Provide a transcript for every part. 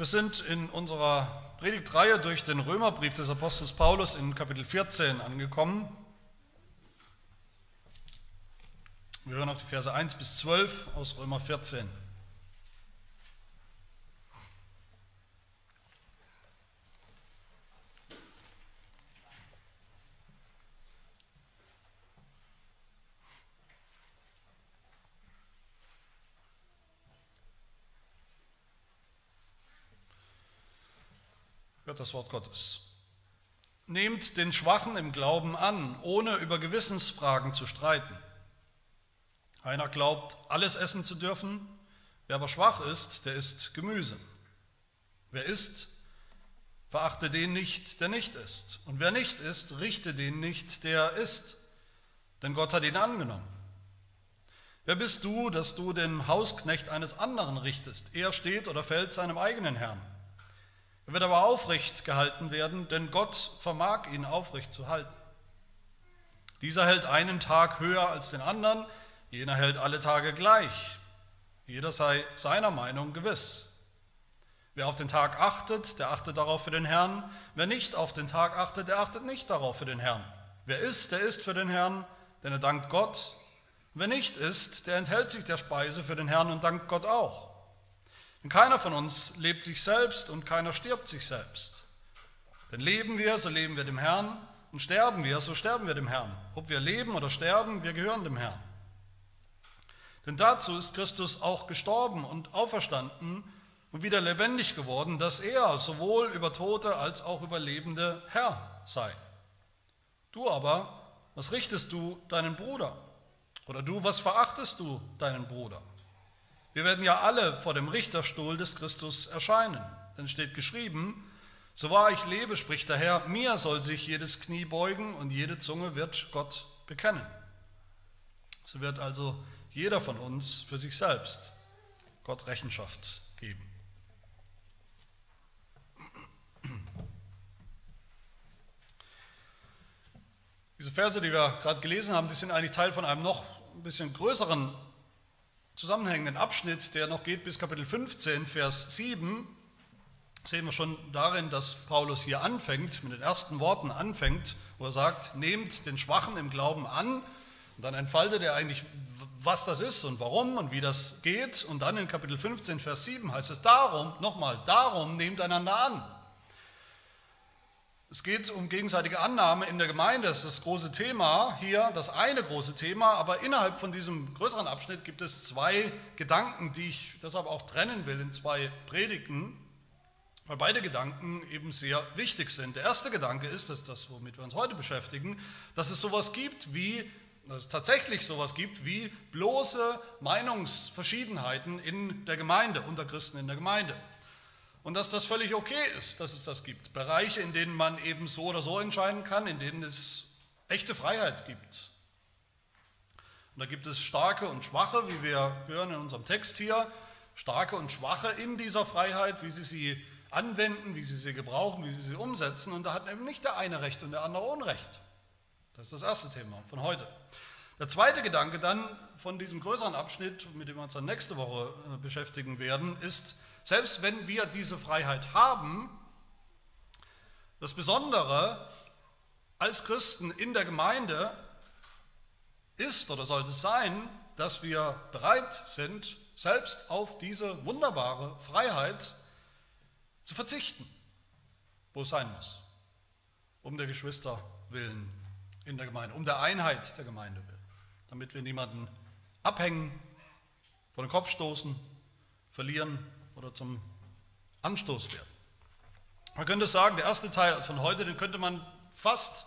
Wir sind in unserer Predigtreihe durch den Römerbrief des Apostels Paulus in Kapitel 14 angekommen. Wir hören auf die Verse 1 bis 12 aus Römer 14. das Wort Gottes. Nehmt den Schwachen im Glauben an, ohne über Gewissensfragen zu streiten. Einer glaubt, alles essen zu dürfen, wer aber schwach ist, der isst Gemüse. Wer isst, verachte den nicht, der nicht isst. Und wer nicht isst, richte den nicht, der isst. Denn Gott hat ihn angenommen. Wer bist du, dass du den Hausknecht eines anderen richtest? Er steht oder fällt seinem eigenen Herrn. Er wird aber aufrecht gehalten werden, denn Gott vermag ihn aufrecht zu halten. Dieser hält einen Tag höher als den anderen, jener hält alle Tage gleich. Jeder sei seiner Meinung gewiss. Wer auf den Tag achtet, der achtet darauf für den Herrn. Wer nicht auf den Tag achtet, der achtet nicht darauf für den Herrn. Wer isst, der isst für den Herrn, denn er dankt Gott. Wer nicht isst, der enthält sich der Speise für den Herrn und dankt Gott auch. Denn keiner von uns lebt sich selbst und keiner stirbt sich selbst. Denn leben wir, so leben wir dem Herrn, und sterben wir, so sterben wir dem Herrn. Ob wir leben oder sterben, wir gehören dem Herrn. Denn dazu ist Christus auch gestorben und auferstanden und wieder lebendig geworden, dass er sowohl über Tote als auch über Lebende Herr sei. Du aber, was richtest du deinen Bruder? Oder du, was verachtest du deinen Bruder? Wir werden ja alle vor dem Richterstuhl des Christus erscheinen. Denn steht geschrieben, so wahr ich lebe, spricht der Herr, mir soll sich jedes Knie beugen und jede Zunge wird Gott bekennen. So wird also jeder von uns für sich selbst Gott Rechenschaft geben. Diese Verse, die wir gerade gelesen haben, die sind eigentlich Teil von einem noch ein bisschen größeren zusammenhängenden Abschnitt, der noch geht bis Kapitel 15, Vers 7, sehen wir schon darin, dass Paulus hier anfängt, mit den ersten Worten anfängt, wo er sagt, nehmt den Schwachen im Glauben an. Und dann entfaltet er eigentlich, was das ist und warum und wie das geht. Und dann in Kapitel 15, Vers 7 heißt es darum, nochmal, darum nehmt einander an. Es geht um gegenseitige Annahme in der Gemeinde. Das ist das große Thema hier, das eine große Thema. Aber innerhalb von diesem größeren Abschnitt gibt es zwei Gedanken, die ich deshalb auch trennen will in zwei Predigten, weil beide Gedanken eben sehr wichtig sind. Der erste Gedanke ist, dass das, womit wir uns heute beschäftigen, dass es sowas gibt wie, dass es tatsächlich sowas gibt wie bloße Meinungsverschiedenheiten in der Gemeinde, unter Christen in der Gemeinde. Und dass das völlig okay ist, dass es das gibt. Bereiche, in denen man eben so oder so entscheiden kann, in denen es echte Freiheit gibt. Und da gibt es starke und schwache, wie wir hören in unserem Text hier, starke und schwache in dieser Freiheit, wie sie sie anwenden, wie sie sie gebrauchen, wie sie sie umsetzen. Und da hat eben nicht der eine Recht und der andere Unrecht. Das ist das erste Thema von heute. Der zweite Gedanke dann von diesem größeren Abschnitt, mit dem wir uns dann nächste Woche äh, beschäftigen werden, ist, selbst wenn wir diese Freiheit haben, das Besondere als Christen in der Gemeinde ist oder sollte sein, dass wir bereit sind, selbst auf diese wunderbare Freiheit zu verzichten, wo es sein muss, um der Geschwister willen in der Gemeinde, um der Einheit der Gemeinde willen, damit wir niemanden abhängen, vor den Kopf stoßen, verlieren oder zum Anstoß werden. Man könnte sagen, der erste Teil von heute, den könnte man fast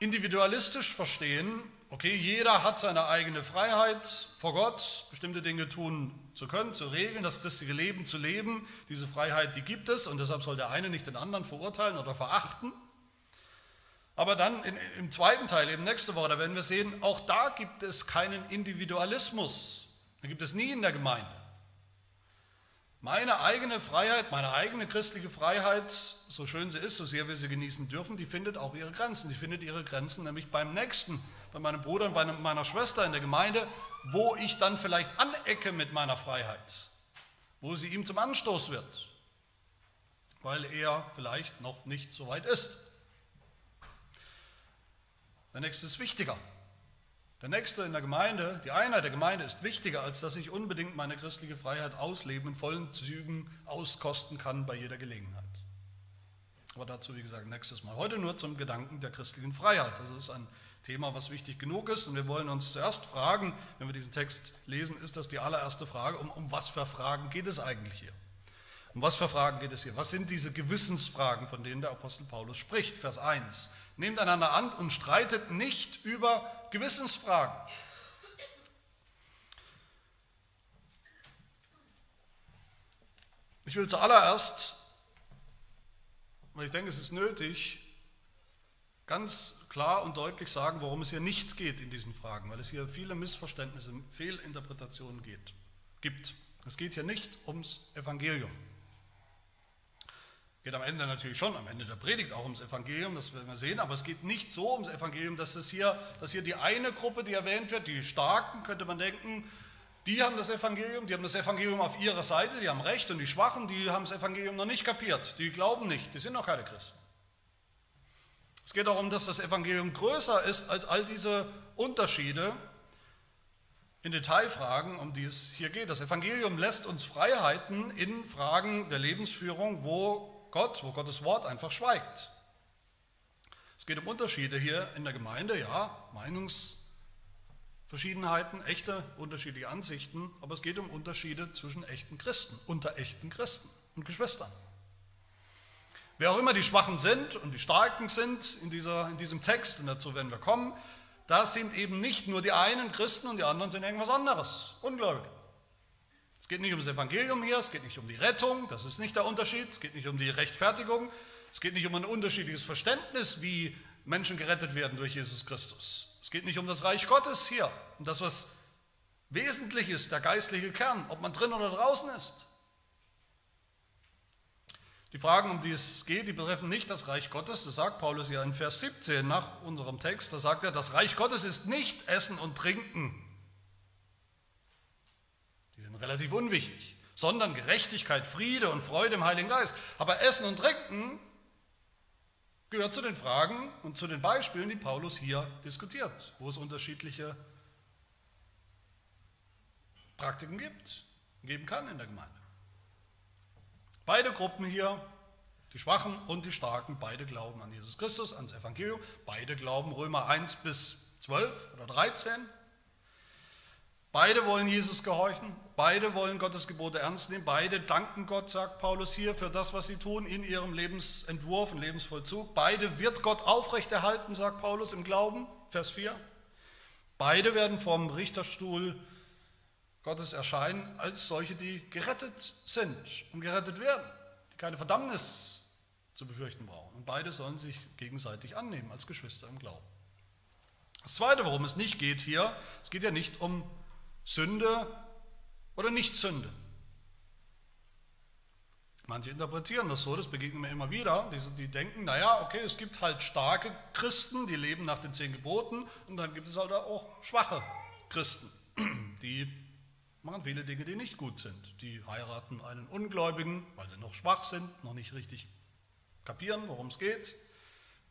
individualistisch verstehen. Okay, jeder hat seine eigene Freiheit vor Gott, bestimmte Dinge tun zu können, zu regeln, das christliche Leben zu leben. Diese Freiheit, die gibt es und deshalb soll der eine nicht den anderen verurteilen oder verachten. Aber dann in, im zweiten Teil, eben nächste Woche, da werden wir sehen, auch da gibt es keinen Individualismus. Da gibt es nie in der Gemeinde. Meine eigene Freiheit, meine eigene christliche Freiheit, so schön sie ist, so sehr wir sie genießen dürfen, die findet auch ihre Grenzen. Die findet ihre Grenzen nämlich beim Nächsten, bei meinem Bruder und bei meiner Schwester in der Gemeinde, wo ich dann vielleicht anecke mit meiner Freiheit. wo sie ihm zum Anstoß wird, weil er vielleicht noch nicht so weit ist. Der nächste ist wichtiger. Der nächste in der Gemeinde, die Einheit der Gemeinde ist wichtiger, als dass ich unbedingt meine christliche Freiheit ausleben, in vollen Zügen auskosten kann bei jeder Gelegenheit. Aber dazu, wie gesagt, nächstes Mal. Heute nur zum Gedanken der christlichen Freiheit. Das ist ein Thema, was wichtig genug ist. Und wir wollen uns zuerst fragen, wenn wir diesen Text lesen, ist das die allererste Frage, um, um was für Fragen geht es eigentlich hier? Um was für Fragen geht es hier? Was sind diese Gewissensfragen, von denen der Apostel Paulus spricht? Vers 1. Nehmt einander an und streitet nicht über Gewissensfragen. Ich will zuallererst, weil ich denke, es ist nötig, ganz klar und deutlich sagen, worum es hier nicht geht in diesen Fragen, weil es hier viele Missverständnisse, Fehlinterpretationen geht, gibt. Es geht hier nicht ums Evangelium. Geht am Ende natürlich schon, am Ende der Predigt auch ums Evangelium, das werden wir sehen, aber es geht nicht so ums Evangelium, dass, es hier, dass hier die eine Gruppe, die erwähnt wird, die Starken, könnte man denken, die haben das Evangelium, die haben das Evangelium auf ihrer Seite, die haben Recht und die Schwachen, die haben das Evangelium noch nicht kapiert, die glauben nicht, die sind noch keine Christen. Es geht darum, dass das Evangelium größer ist als all diese Unterschiede in Detailfragen, um die es hier geht. Das Evangelium lässt uns Freiheiten in Fragen der Lebensführung, wo Gott, wo Gottes Wort einfach schweigt. Es geht um Unterschiede hier in der Gemeinde, ja, Meinungsverschiedenheiten, echte unterschiedliche Ansichten, aber es geht um Unterschiede zwischen echten Christen, unter echten Christen und Geschwistern. Wer auch immer die Schwachen sind und die Starken sind in, dieser, in diesem Text, und dazu werden wir kommen, das sind eben nicht nur die einen Christen und die anderen sind irgendwas anderes, Ungläubige. Es geht nicht um das Evangelium hier, es geht nicht um die Rettung, das ist nicht der Unterschied, es geht nicht um die Rechtfertigung, es geht nicht um ein unterschiedliches Verständnis, wie Menschen gerettet werden durch Jesus Christus. Es geht nicht um das Reich Gottes hier, um das, was wesentlich ist, der geistliche Kern, ob man drin oder draußen ist. Die Fragen, um die es geht, die betreffen nicht das Reich Gottes. Das sagt Paulus ja in Vers 17 nach unserem Text. Da sagt er, das Reich Gottes ist nicht Essen und Trinken, relativ unwichtig, sondern Gerechtigkeit, Friede und Freude im Heiligen Geist. Aber Essen und Trinken gehört zu den Fragen und zu den Beispielen, die Paulus hier diskutiert, wo es unterschiedliche Praktiken gibt, geben kann in der Gemeinde. Beide Gruppen hier, die Schwachen und die Starken, beide glauben an Jesus Christus, ans Evangelium, beide glauben Römer 1 bis 12 oder 13, Beide wollen Jesus gehorchen, beide wollen Gottes Gebote ernst nehmen, beide danken Gott, sagt Paulus hier, für das, was sie tun in ihrem Lebensentwurf und Lebensvollzug. Beide wird Gott aufrechterhalten, sagt Paulus im Glauben, Vers 4. Beide werden vom Richterstuhl Gottes erscheinen als solche, die gerettet sind und gerettet werden, die keine Verdammnis zu befürchten brauchen. Und beide sollen sich gegenseitig annehmen als Geschwister im Glauben. Das Zweite, worum es nicht geht hier, es geht ja nicht um Sünde oder Nicht-Sünde. Manche interpretieren das so, das begegnen mir immer wieder. Die, die denken, naja, okay, es gibt halt starke Christen, die leben nach den zehn Geboten und dann gibt es halt auch schwache Christen, die machen viele Dinge, die nicht gut sind. Die heiraten einen Ungläubigen, weil sie noch schwach sind, noch nicht richtig kapieren, worum es geht.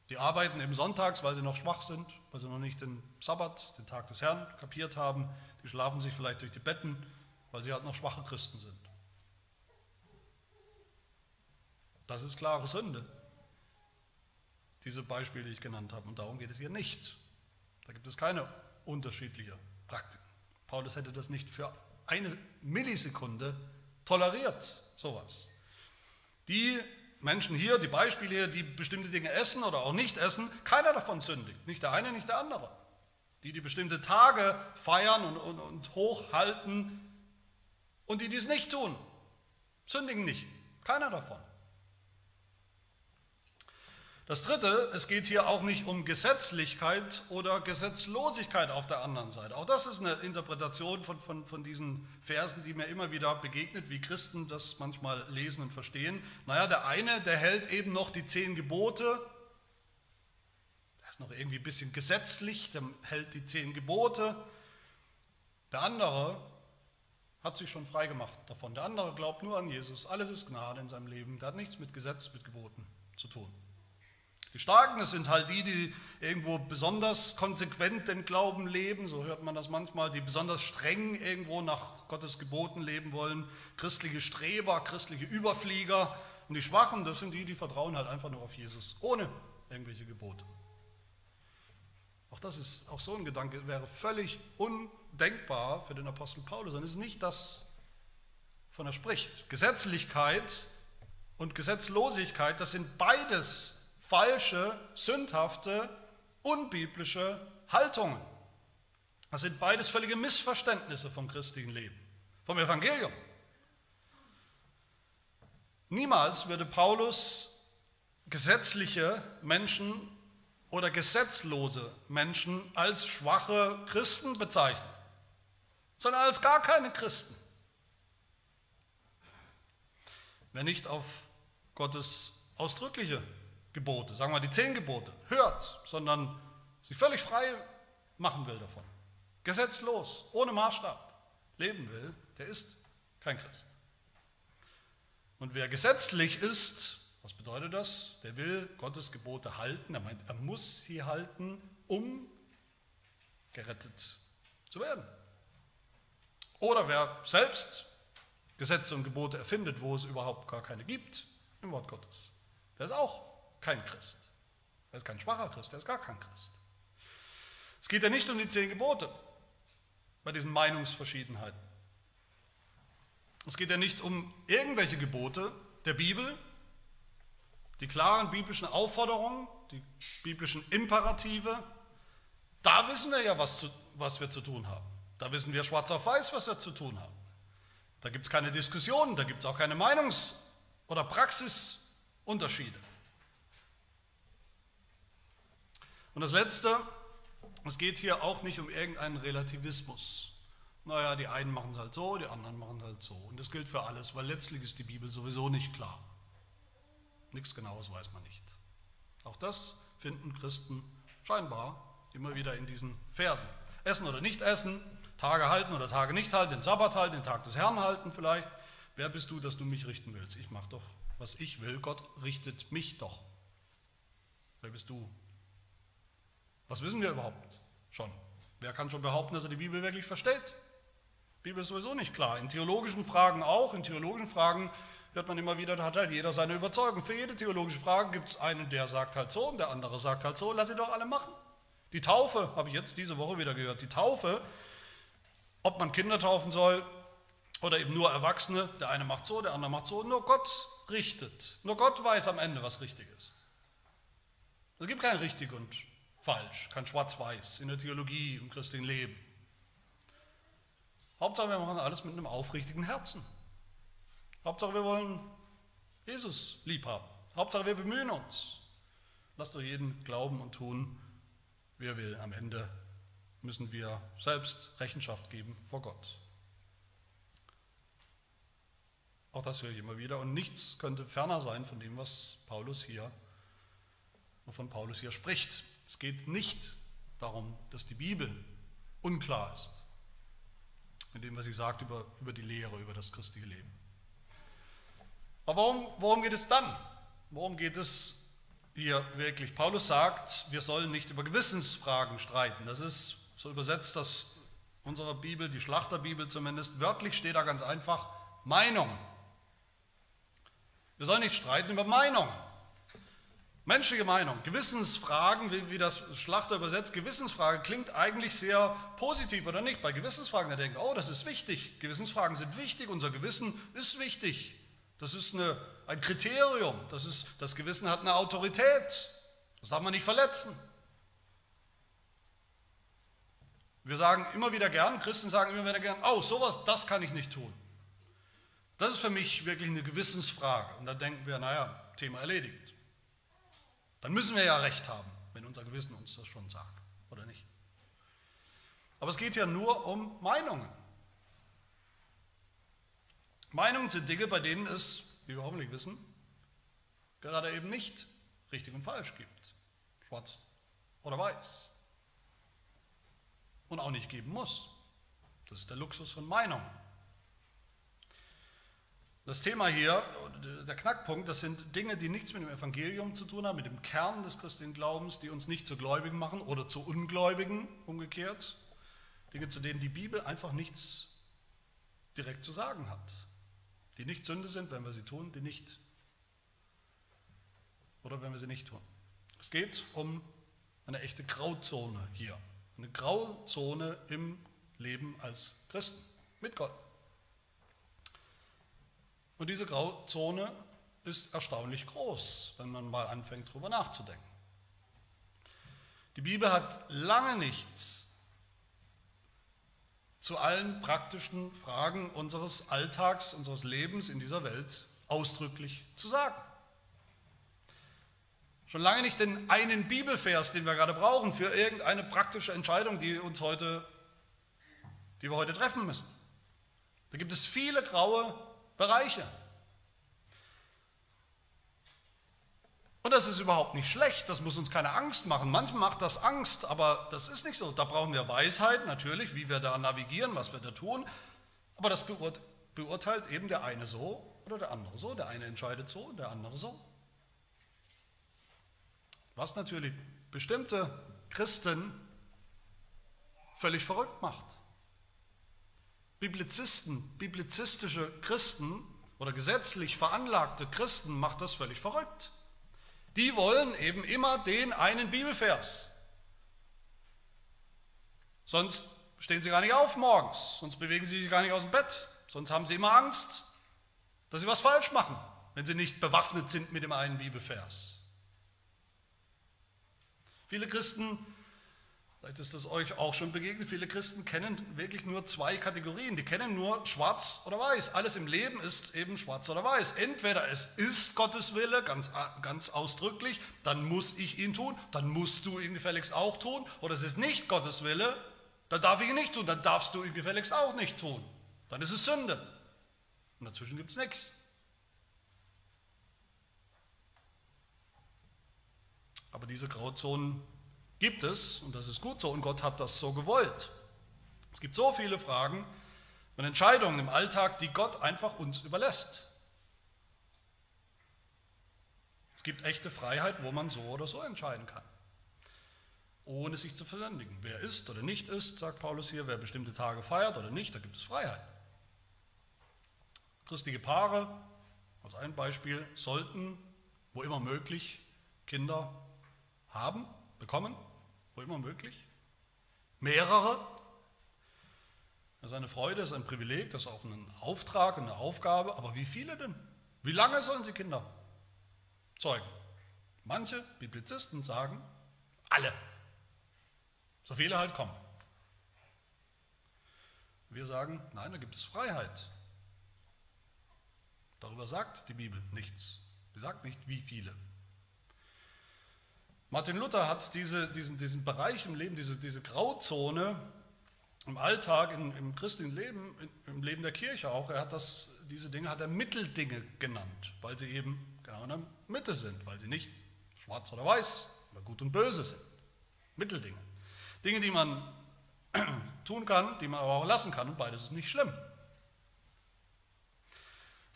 Die arbeiten eben sonntags, weil sie noch schwach sind, weil sie noch nicht den Sabbat, den Tag des Herrn, kapiert haben. Die schlafen sich vielleicht durch die Betten, weil sie halt noch schwache Christen sind. Das ist klare Sünde. Diese Beispiele, die ich genannt habe. Und darum geht es hier nicht. Da gibt es keine unterschiedliche Praktik. Paulus hätte das nicht für eine Millisekunde toleriert, sowas. Die Menschen hier, die Beispiele hier, die bestimmte Dinge essen oder auch nicht essen, keiner davon sündigt. Nicht der eine, nicht der andere die die bestimmte Tage feiern und, und, und hochhalten und die dies nicht tun, sündigen nicht. Keiner davon. Das Dritte, es geht hier auch nicht um Gesetzlichkeit oder Gesetzlosigkeit auf der anderen Seite. Auch das ist eine Interpretation von, von, von diesen Versen, die mir immer wieder begegnet, wie Christen das manchmal lesen und verstehen. Naja, der eine, der hält eben noch die zehn Gebote noch irgendwie ein bisschen gesetzlich, der hält die zehn Gebote. Der andere, hat sich schon frei gemacht davon. Der andere glaubt nur an Jesus. Alles ist Gnade in seinem Leben. Der hat nichts mit Gesetz, mit Geboten zu tun. Die Starken, das sind halt die, die irgendwo besonders konsequent den Glauben leben, so hört man das manchmal, die besonders streng irgendwo nach Gottes Geboten leben wollen. Christliche Streber, christliche Überflieger. Und die Schwachen, das sind die, die vertrauen halt einfach nur auf Jesus, ohne irgendwelche Gebote. Auch das ist, auch so ein Gedanke wäre völlig undenkbar für den Apostel Paulus. Und es ist nicht das, von er spricht. Gesetzlichkeit und Gesetzlosigkeit, das sind beides falsche, sündhafte, unbiblische Haltungen. Das sind beides völlige Missverständnisse vom christlichen Leben, vom Evangelium. Niemals würde Paulus gesetzliche Menschen oder gesetzlose Menschen als schwache Christen bezeichnen, sondern als gar keine Christen. Wer nicht auf Gottes ausdrückliche Gebote, sagen wir die zehn Gebote, hört, sondern sie völlig frei machen will davon, gesetzlos, ohne Maßstab leben will, der ist kein Christ. Und wer gesetzlich ist, was bedeutet das? Der will Gottes Gebote halten, er meint, er muss sie halten, um gerettet zu werden. Oder wer selbst Gesetze und Gebote erfindet, wo es überhaupt gar keine gibt im Wort Gottes, der ist auch kein Christ. Er ist kein schwacher Christ, er ist gar kein Christ. Es geht ja nicht um die zehn Gebote bei diesen Meinungsverschiedenheiten. Es geht ja nicht um irgendwelche Gebote der Bibel, die klaren biblischen Aufforderungen, die biblischen Imperative. Da wissen wir ja, was, zu, was wir zu tun haben. Da wissen wir schwarz auf weiß, was wir zu tun haben. Da gibt es keine Diskussionen, da gibt es auch keine Meinungs- oder Praxisunterschiede. Und das Letzte, es geht hier auch nicht um irgendeinen Relativismus. Naja, die einen machen es halt so, die anderen machen es halt so. Und das gilt für alles, weil letztlich ist die Bibel sowieso nicht klar. Nichts Genaues weiß man nicht. Auch das finden Christen scheinbar immer wieder in diesen Versen. Essen oder nicht essen, Tage halten oder Tage nicht halten, den Sabbat halten, den Tag des Herrn halten vielleicht. Wer bist du, dass du mich richten willst? Ich mache doch, was ich will. Gott richtet mich doch. Wer bist du, was wissen wir überhaupt schon? Wer kann schon behaupten, dass er die Bibel wirklich versteht? Die Bibel ist sowieso nicht klar. In theologischen Fragen auch. In theologischen Fragen hört man immer wieder, da hat halt jeder seine Überzeugung. Für jede theologische Frage gibt es einen, der sagt halt so und der andere sagt halt so. Lass sie doch alle machen. Die Taufe, habe ich jetzt diese Woche wieder gehört, die Taufe, ob man Kinder taufen soll oder eben nur Erwachsene, der eine macht so, der andere macht so, nur Gott richtet. Nur Gott weiß am Ende, was richtig ist. Es gibt kein richtig und falsch, kein Schwarz-Weiß in der Theologie, im christlichen Leben. Hauptsache, wir machen alles mit einem aufrichtigen Herzen. Hauptsache, wir wollen Jesus lieb haben. Hauptsache, wir bemühen uns. Lasst doch jeden glauben und tun, wie er will. Am Ende müssen wir selbst Rechenschaft geben vor Gott. Auch das höre ich immer wieder. Und nichts könnte ferner sein von dem, was Paulus hier, wovon Paulus hier spricht. Es geht nicht darum, dass die Bibel unklar ist, in dem, was sie sagt über, über die Lehre, über das christliche Leben. Aber worum, worum geht es dann? Worum geht es hier wirklich? Paulus sagt, wir sollen nicht über Gewissensfragen streiten. Das ist so übersetzt, dass unsere Bibel, die Schlachterbibel zumindest, wörtlich steht da ganz einfach Meinungen. Wir sollen nicht streiten über Meinungen. Menschliche Meinung, Gewissensfragen, wie, wie, das Schlachter übersetzt, Gewissensfrage klingt eigentlich sehr positiv oder nicht. Bei Gewissensfragen, da denken, oh, das ist wichtig. Gewissensfragen sind wichtig, unser Gewissen ist wichtig. Das ist eine, ein Kriterium. Das, ist, das Gewissen hat eine Autorität. Das darf man nicht verletzen. Wir sagen immer wieder gern, Christen sagen immer wieder gern, oh, sowas, das kann ich nicht tun. Das ist für mich wirklich eine Gewissensfrage. Und da denken wir, naja, Thema erledigt. Dann müssen wir ja recht haben, wenn unser Gewissen uns das schon sagt, oder nicht? Aber es geht ja nur um Meinungen. Meinungen sind Dinge, bei denen es, wie wir hoffentlich wissen, gerade eben nicht richtig und falsch gibt. Schwarz oder weiß. Und auch nicht geben muss. Das ist der Luxus von Meinungen. Das Thema hier, der Knackpunkt, das sind Dinge, die nichts mit dem Evangelium zu tun haben, mit dem Kern des christlichen Glaubens, die uns nicht zu Gläubigen machen oder zu Ungläubigen umgekehrt. Dinge, zu denen die Bibel einfach nichts direkt zu sagen hat. Die nicht Sünde sind, wenn wir sie tun, die nicht. Oder wenn wir sie nicht tun. Es geht um eine echte Grauzone hier. Eine Grauzone im Leben als Christen mit Gott. Und diese Grauzone ist erstaunlich groß, wenn man mal anfängt, darüber nachzudenken. Die Bibel hat lange nichts zu allen praktischen Fragen unseres Alltags, unseres Lebens in dieser Welt ausdrücklich zu sagen. Schon lange nicht den einen Bibelvers, den wir gerade brauchen für irgendeine praktische Entscheidung, die uns heute, die wir heute treffen müssen. Da gibt es viele graue Bereiche. Und das ist überhaupt nicht schlecht, das muss uns keine Angst machen. Manchmal macht das Angst, aber das ist nicht so. Da brauchen wir Weisheit natürlich, wie wir da navigieren, was wir da tun. Aber das beurteilt eben der eine so oder der andere so. Der eine entscheidet so und der andere so. Was natürlich bestimmte Christen völlig verrückt macht. Biblizisten, biblizistische Christen oder gesetzlich veranlagte Christen macht das völlig verrückt. Die wollen eben immer den einen Bibelvers. Sonst stehen sie gar nicht auf morgens, sonst bewegen sie sich gar nicht aus dem Bett, sonst haben sie immer Angst, dass sie was falsch machen, wenn sie nicht bewaffnet sind mit dem einen Bibelvers. Viele Christen Vielleicht ist es euch auch schon begegnet. Viele Christen kennen wirklich nur zwei Kategorien. Die kennen nur schwarz oder weiß. Alles im Leben ist eben schwarz oder weiß. Entweder es ist Gottes Wille, ganz, ganz ausdrücklich, dann muss ich ihn tun, dann musst du ihn gefälligst auch tun. Oder es ist nicht Gottes Wille, dann darf ich ihn nicht tun, dann darfst du ihn gefälligst auch nicht tun. Dann ist es Sünde. Und dazwischen gibt es nichts. Aber diese Grauzonen Gibt es, und das ist gut so, und Gott hat das so gewollt. Es gibt so viele Fragen und Entscheidungen im Alltag, die Gott einfach uns überlässt. Es gibt echte Freiheit, wo man so oder so entscheiden kann, ohne sich zu versündigen. Wer ist oder nicht ist, sagt Paulus hier, wer bestimmte Tage feiert oder nicht, da gibt es Freiheit. Christliche Paare, als ein Beispiel, sollten, wo immer möglich, Kinder haben, bekommen, wo immer möglich. Mehrere. Das ist eine Freude, das ist ein Privileg, das ist auch ein Auftrag, eine Aufgabe. Aber wie viele denn? Wie lange sollen sie Kinder zeugen? Manche Biblizisten sagen, alle. So viele halt kommen. Wir sagen, nein, da gibt es Freiheit. Darüber sagt die Bibel nichts. Sie sagt nicht, wie viele. Martin Luther hat diese, diesen, diesen Bereich im Leben, diese, diese Grauzone im Alltag, im, im christlichen Leben, im Leben der Kirche auch, er hat das, diese Dinge hat er Mitteldinge genannt, weil sie eben genau in der Mitte sind, weil sie nicht schwarz oder weiß, aber gut und böse sind. Mitteldinge. Dinge, die man tun kann, die man aber auch lassen kann und beides ist nicht schlimm.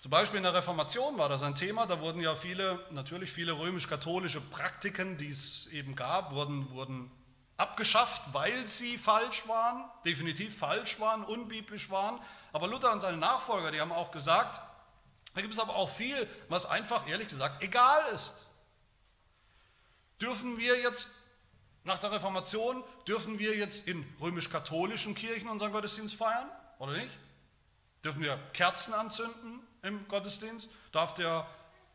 Zum Beispiel in der Reformation war das ein Thema, da wurden ja viele, natürlich viele römisch-katholische Praktiken, die es eben gab, wurden, wurden abgeschafft, weil sie falsch waren, definitiv falsch waren, unbiblisch waren. Aber Luther und seine Nachfolger, die haben auch gesagt, da gibt es aber auch viel, was einfach, ehrlich gesagt, egal ist. Dürfen wir jetzt nach der Reformation, dürfen wir jetzt in römisch-katholischen Kirchen unseren Gottesdienst feiern oder nicht? Dürfen wir Kerzen anzünden? Im Gottesdienst? Darf der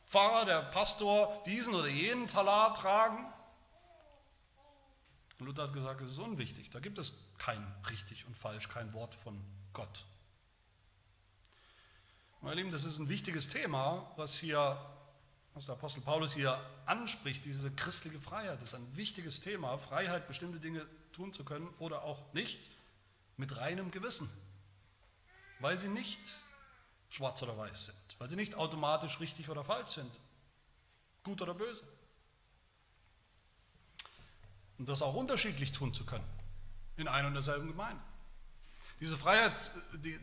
Pfarrer, der Pastor diesen oder jenen Talar tragen? Luther hat gesagt, es ist unwichtig. Da gibt es kein richtig und falsch, kein Wort von Gott. Meine Lieben, das ist ein wichtiges Thema, was hier, was der Apostel Paulus hier anspricht, diese christliche Freiheit. Das ist ein wichtiges Thema, Freiheit, bestimmte Dinge tun zu können oder auch nicht, mit reinem Gewissen, weil sie nicht schwarz oder weiß sind, weil sie nicht automatisch richtig oder falsch sind, gut oder böse. Und das auch unterschiedlich tun zu können, in einer und derselben Gemeinde. Diese Freiheit,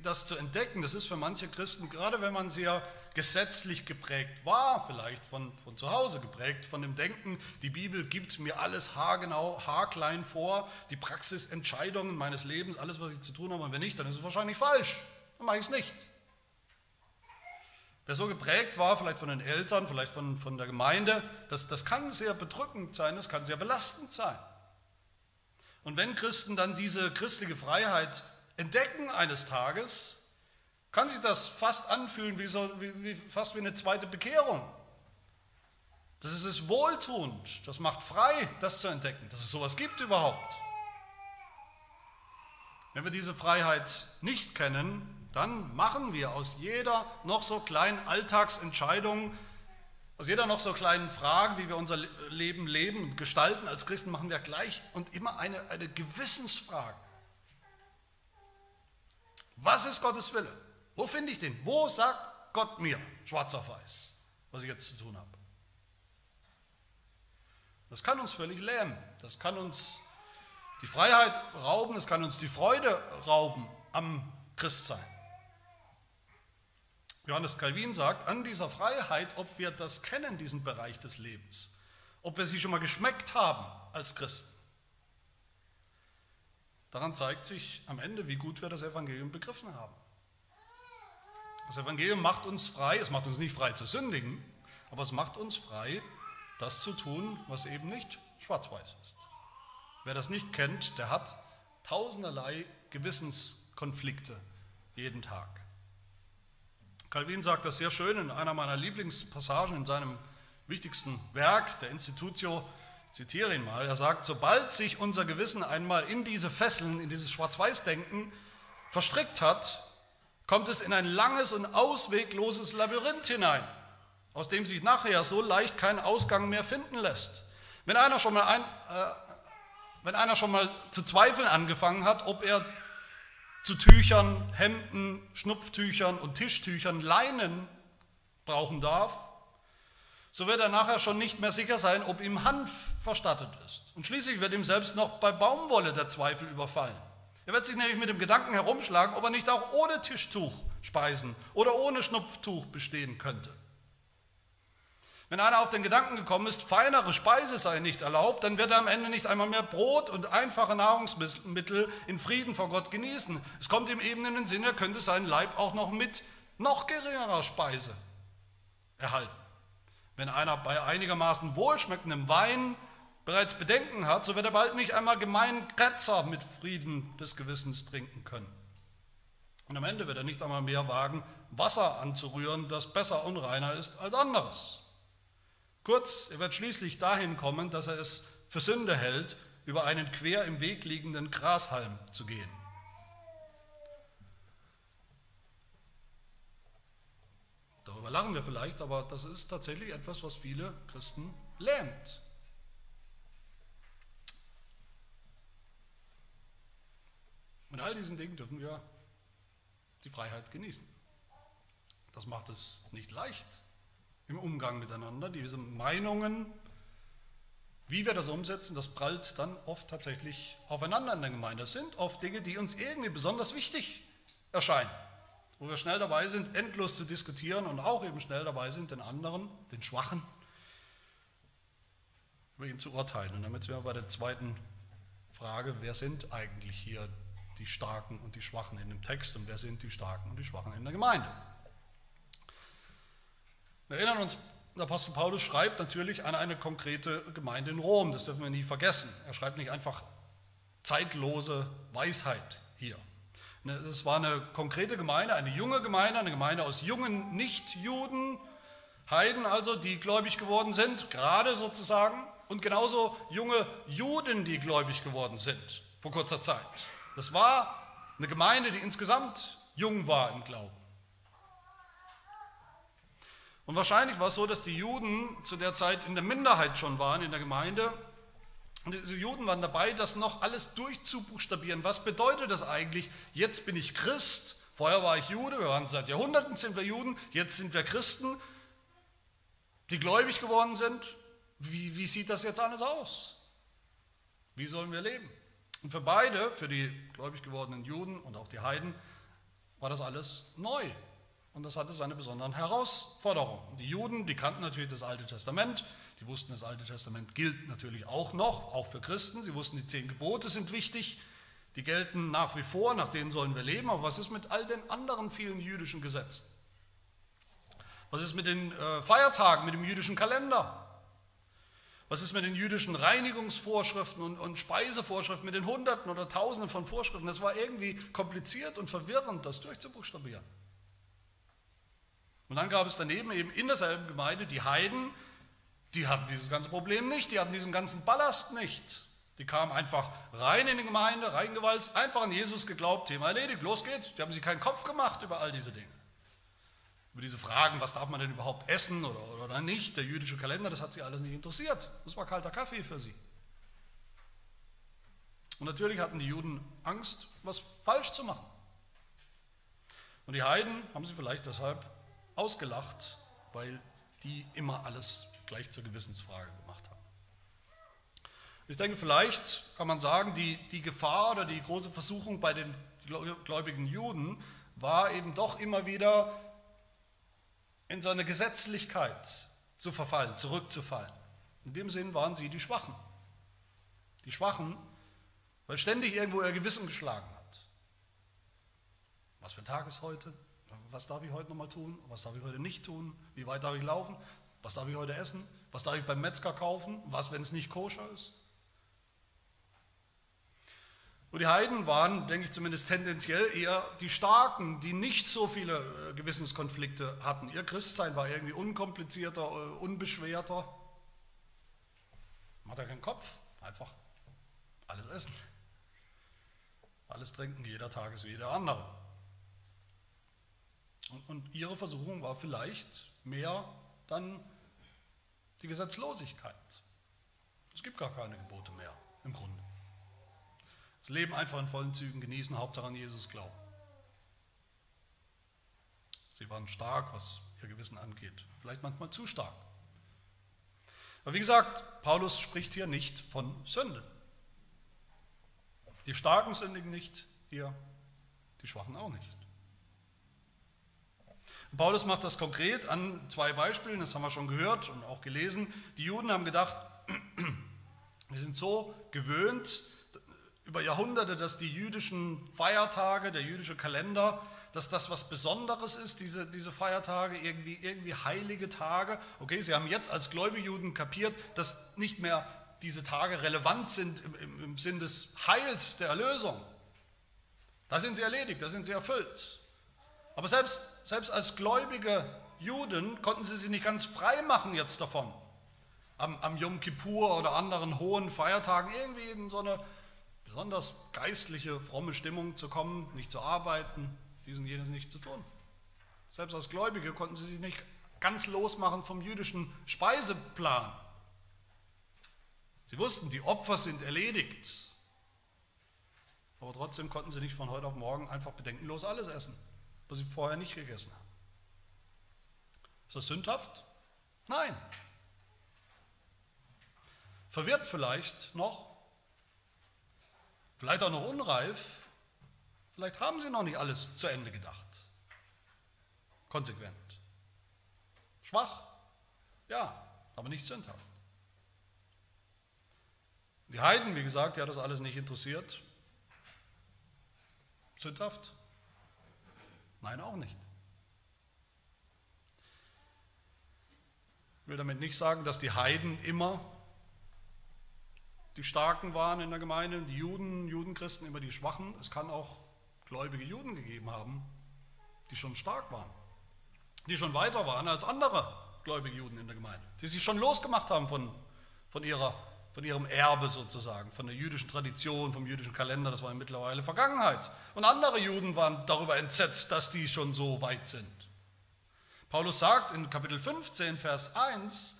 das zu entdecken, das ist für manche Christen, gerade wenn man sehr gesetzlich geprägt war, vielleicht von, von zu Hause geprägt, von dem Denken, die Bibel gibt mir alles haargenau, haarklein vor, die Praxisentscheidungen meines Lebens, alles, was ich zu tun habe, und wenn nicht, dann ist es wahrscheinlich falsch, dann mache ich es nicht. Wer so geprägt war, vielleicht von den Eltern, vielleicht von, von der Gemeinde, das, das kann sehr bedrückend sein, das kann sehr belastend sein. Und wenn Christen dann diese christliche Freiheit entdecken eines Tages, kann sich das fast anfühlen wie, so, wie, wie fast wie eine zweite Bekehrung. Das ist es wohltuend, das macht frei, das zu entdecken, dass es sowas gibt überhaupt. Wenn wir diese Freiheit nicht kennen, dann machen wir aus jeder noch so kleinen Alltagsentscheidung, aus jeder noch so kleinen Frage, wie wir unser Leben leben und gestalten als Christen, machen wir gleich und immer eine, eine Gewissensfrage. Was ist Gottes Wille? Wo finde ich den? Wo sagt Gott mir, schwarz auf weiß, was ich jetzt zu tun habe? Das kann uns völlig lähmen. Das kann uns die Freiheit rauben, das kann uns die Freude rauben am Christsein. Johannes Calvin sagt, an dieser Freiheit, ob wir das kennen, diesen Bereich des Lebens, ob wir sie schon mal geschmeckt haben als Christen, daran zeigt sich am Ende, wie gut wir das Evangelium begriffen haben. Das Evangelium macht uns frei, es macht uns nicht frei zu sündigen, aber es macht uns frei, das zu tun, was eben nicht schwarz-weiß ist. Wer das nicht kennt, der hat tausenderlei Gewissenskonflikte jeden Tag. Calvin sagt das sehr schön in einer meiner Lieblingspassagen in seinem wichtigsten Werk, der Institutio, ich zitiere ihn mal, er sagt, sobald sich unser Gewissen einmal in diese Fesseln, in dieses Schwarz-Weiß-Denken verstrickt hat, kommt es in ein langes und auswegloses Labyrinth hinein, aus dem sich nachher so leicht kein Ausgang mehr finden lässt. Wenn einer schon mal, ein, äh, wenn einer schon mal zu zweifeln angefangen hat, ob er zu Tüchern, Hemden, Schnupftüchern und Tischtüchern Leinen brauchen darf, so wird er nachher schon nicht mehr sicher sein, ob ihm Hanf verstattet ist. Und schließlich wird ihm selbst noch bei Baumwolle der Zweifel überfallen. Er wird sich nämlich mit dem Gedanken herumschlagen, ob er nicht auch ohne Tischtuch speisen oder ohne Schnupftuch bestehen könnte. Wenn einer auf den Gedanken gekommen ist, feinere Speise sei nicht erlaubt, dann wird er am Ende nicht einmal mehr Brot und einfache Nahrungsmittel in Frieden vor Gott genießen. Es kommt ihm eben in den Sinn, er könnte seinen Leib auch noch mit noch geringerer Speise erhalten. Wenn einer bei einigermaßen wohlschmeckendem Wein bereits Bedenken hat, so wird er bald nicht einmal gemein Kretzer mit Frieden des Gewissens trinken können. Und am Ende wird er nicht einmal mehr wagen, Wasser anzurühren, das besser und reiner ist als anderes. Kurz, er wird schließlich dahin kommen, dass er es für Sünde hält, über einen quer im Weg liegenden Grashalm zu gehen. Darüber lachen wir vielleicht, aber das ist tatsächlich etwas, was viele Christen lähmt. Mit all diesen Dingen dürfen wir die Freiheit genießen. Das macht es nicht leicht im Umgang miteinander. Diese Meinungen, wie wir das umsetzen, das prallt dann oft tatsächlich aufeinander in der Gemeinde. Das sind oft Dinge, die uns irgendwie besonders wichtig erscheinen, wo wir schnell dabei sind, endlos zu diskutieren und auch eben schnell dabei sind, den anderen, den Schwachen, über ihn zu urteilen. Und damit sind wir bei der zweiten Frage, wer sind eigentlich hier die Starken und die Schwachen in dem Text und wer sind die Starken und die Schwachen in der Gemeinde. Wir erinnern uns, der Apostel Paulus schreibt natürlich an eine konkrete Gemeinde in Rom, das dürfen wir nie vergessen. Er schreibt nicht einfach zeitlose Weisheit hier. Es ne, war eine konkrete Gemeinde, eine junge Gemeinde, eine Gemeinde aus jungen Nichtjuden, Heiden also, die gläubig geworden sind, gerade sozusagen, und genauso junge Juden, die gläubig geworden sind vor kurzer Zeit. Das war eine Gemeinde, die insgesamt jung war im Glauben. Und wahrscheinlich war es so, dass die Juden zu der Zeit in der Minderheit schon waren in der Gemeinde. Und diese Juden waren dabei, das noch alles durchzubuchstabieren. Was bedeutet das eigentlich? Jetzt bin ich Christ, vorher war ich Jude, wir waren seit Jahrhunderten sind wir Juden, jetzt sind wir Christen, die gläubig geworden sind. Wie, wie sieht das jetzt alles aus? Wie sollen wir leben? Und für beide, für die gläubig gewordenen Juden und auch die Heiden, war das alles neu. Und das hatte seine besonderen Herausforderungen. Die Juden, die kannten natürlich das Alte Testament, die wussten, das Alte Testament gilt natürlich auch noch, auch für Christen. Sie wussten, die zehn Gebote sind wichtig, die gelten nach wie vor, nach denen sollen wir leben. Aber was ist mit all den anderen vielen jüdischen Gesetzen? Was ist mit den äh, Feiertagen, mit dem jüdischen Kalender? Was ist mit den jüdischen Reinigungsvorschriften und, und, Speisevorschriften, mit den Hunderten oder Tausenden von Vorschriften? Das war irgendwie kompliziert und verwirrend, das durchzubuchstabieren. Und dann gab es daneben eben in derselben Gemeinde die Heiden, die hatten dieses ganze Problem nicht, die hatten diesen ganzen Ballast nicht. Die kamen einfach rein in die Gemeinde, reingewalzt, einfach an Jesus geglaubt, Thema erledigt, los geht's. Die haben sich keinen Kopf gemacht über all diese Dinge. Über diese Fragen, was darf man denn überhaupt essen oder, oder nicht, der jüdische Kalender, das hat sie alles nicht interessiert. Das war kalter Kaffee für sie. Und natürlich hatten die Juden Angst, was falsch zu machen. Und die Heiden haben sie vielleicht deshalb ausgelacht, weil die immer alles gleich zur Gewissensfrage gemacht haben. Ich denke, vielleicht kann man sagen, die, die Gefahr oder die große Versuchung bei den gläubigen Juden war eben doch immer wieder in so eine Gesetzlichkeit zu verfallen, zurückzufallen. In dem Sinn waren sie die Schwachen. Die Schwachen, weil ständig irgendwo ihr Gewissen geschlagen hat. Was für ein Tag ist heute? Was darf ich heute nochmal tun? Was darf ich heute nicht tun? Wie weit darf ich laufen? Was darf ich heute essen? Was darf ich beim Metzger kaufen? Was, wenn es nicht koscher ist? Und die Heiden waren, denke ich zumindest tendenziell, eher die Starken, die nicht so viele äh, Gewissenskonflikte hatten. Ihr Christsein war irgendwie unkomplizierter, äh, unbeschwerter. Man hat ja keinen Kopf, einfach alles essen. Alles trinken, jeder Tag ist wie jeder andere. Und, und ihre Versuchung war vielleicht mehr dann die Gesetzlosigkeit. Es gibt gar keine Gebote mehr, im Grunde. Das Leben einfach in vollen Zügen genießen, Hauptsache an Jesus glauben. Sie waren stark, was ihr Gewissen angeht. Vielleicht manchmal zu stark. Aber wie gesagt, Paulus spricht hier nicht von Sünde. Die Starken sündigen nicht hier, die Schwachen auch nicht. Paulus macht das konkret an zwei Beispielen, das haben wir schon gehört und auch gelesen. Die Juden haben gedacht, wir sind so gewöhnt über Jahrhunderte, dass die jüdischen Feiertage, der jüdische Kalender, dass das was Besonderes ist, diese, diese Feiertage, irgendwie, irgendwie heilige Tage. Okay, sie haben jetzt als gläubige Juden kapiert, dass nicht mehr diese Tage relevant sind im, im, im Sinn des Heils, der Erlösung. Da sind sie erledigt, da sind sie erfüllt. Aber selbst, selbst als gläubige Juden konnten sie sich nicht ganz frei machen jetzt davon. Am, am Yom Kippur oder anderen hohen Feiertagen irgendwie in so eine besonders geistliche, fromme Stimmung zu kommen, nicht zu arbeiten, dies und jenes nicht zu tun. Selbst als Gläubige konnten sie sich nicht ganz losmachen vom jüdischen Speiseplan. Sie wussten, die Opfer sind erledigt. Aber trotzdem konnten sie nicht von heute auf morgen einfach bedenkenlos alles essen was sie vorher nicht gegessen haben. Ist das sündhaft? Nein. Verwirrt vielleicht noch, vielleicht auch noch unreif, vielleicht haben sie noch nicht alles zu Ende gedacht. Konsequent. Schwach? Ja, aber nicht sündhaft. Die Heiden, wie gesagt, die hat das alles nicht interessiert. Sündhaft? Nein, auch nicht. Ich will damit nicht sagen, dass die Heiden immer die Starken waren in der Gemeinde, die Juden, Judenchristen immer die Schwachen. Es kann auch gläubige Juden gegeben haben, die schon stark waren, die schon weiter waren als andere gläubige Juden in der Gemeinde, die sich schon losgemacht haben von, von ihrer von ihrem Erbe sozusagen, von der jüdischen Tradition, vom jüdischen Kalender, das war mittlerweile Vergangenheit. Und andere Juden waren darüber entsetzt, dass die schon so weit sind. Paulus sagt in Kapitel 15, Vers 1,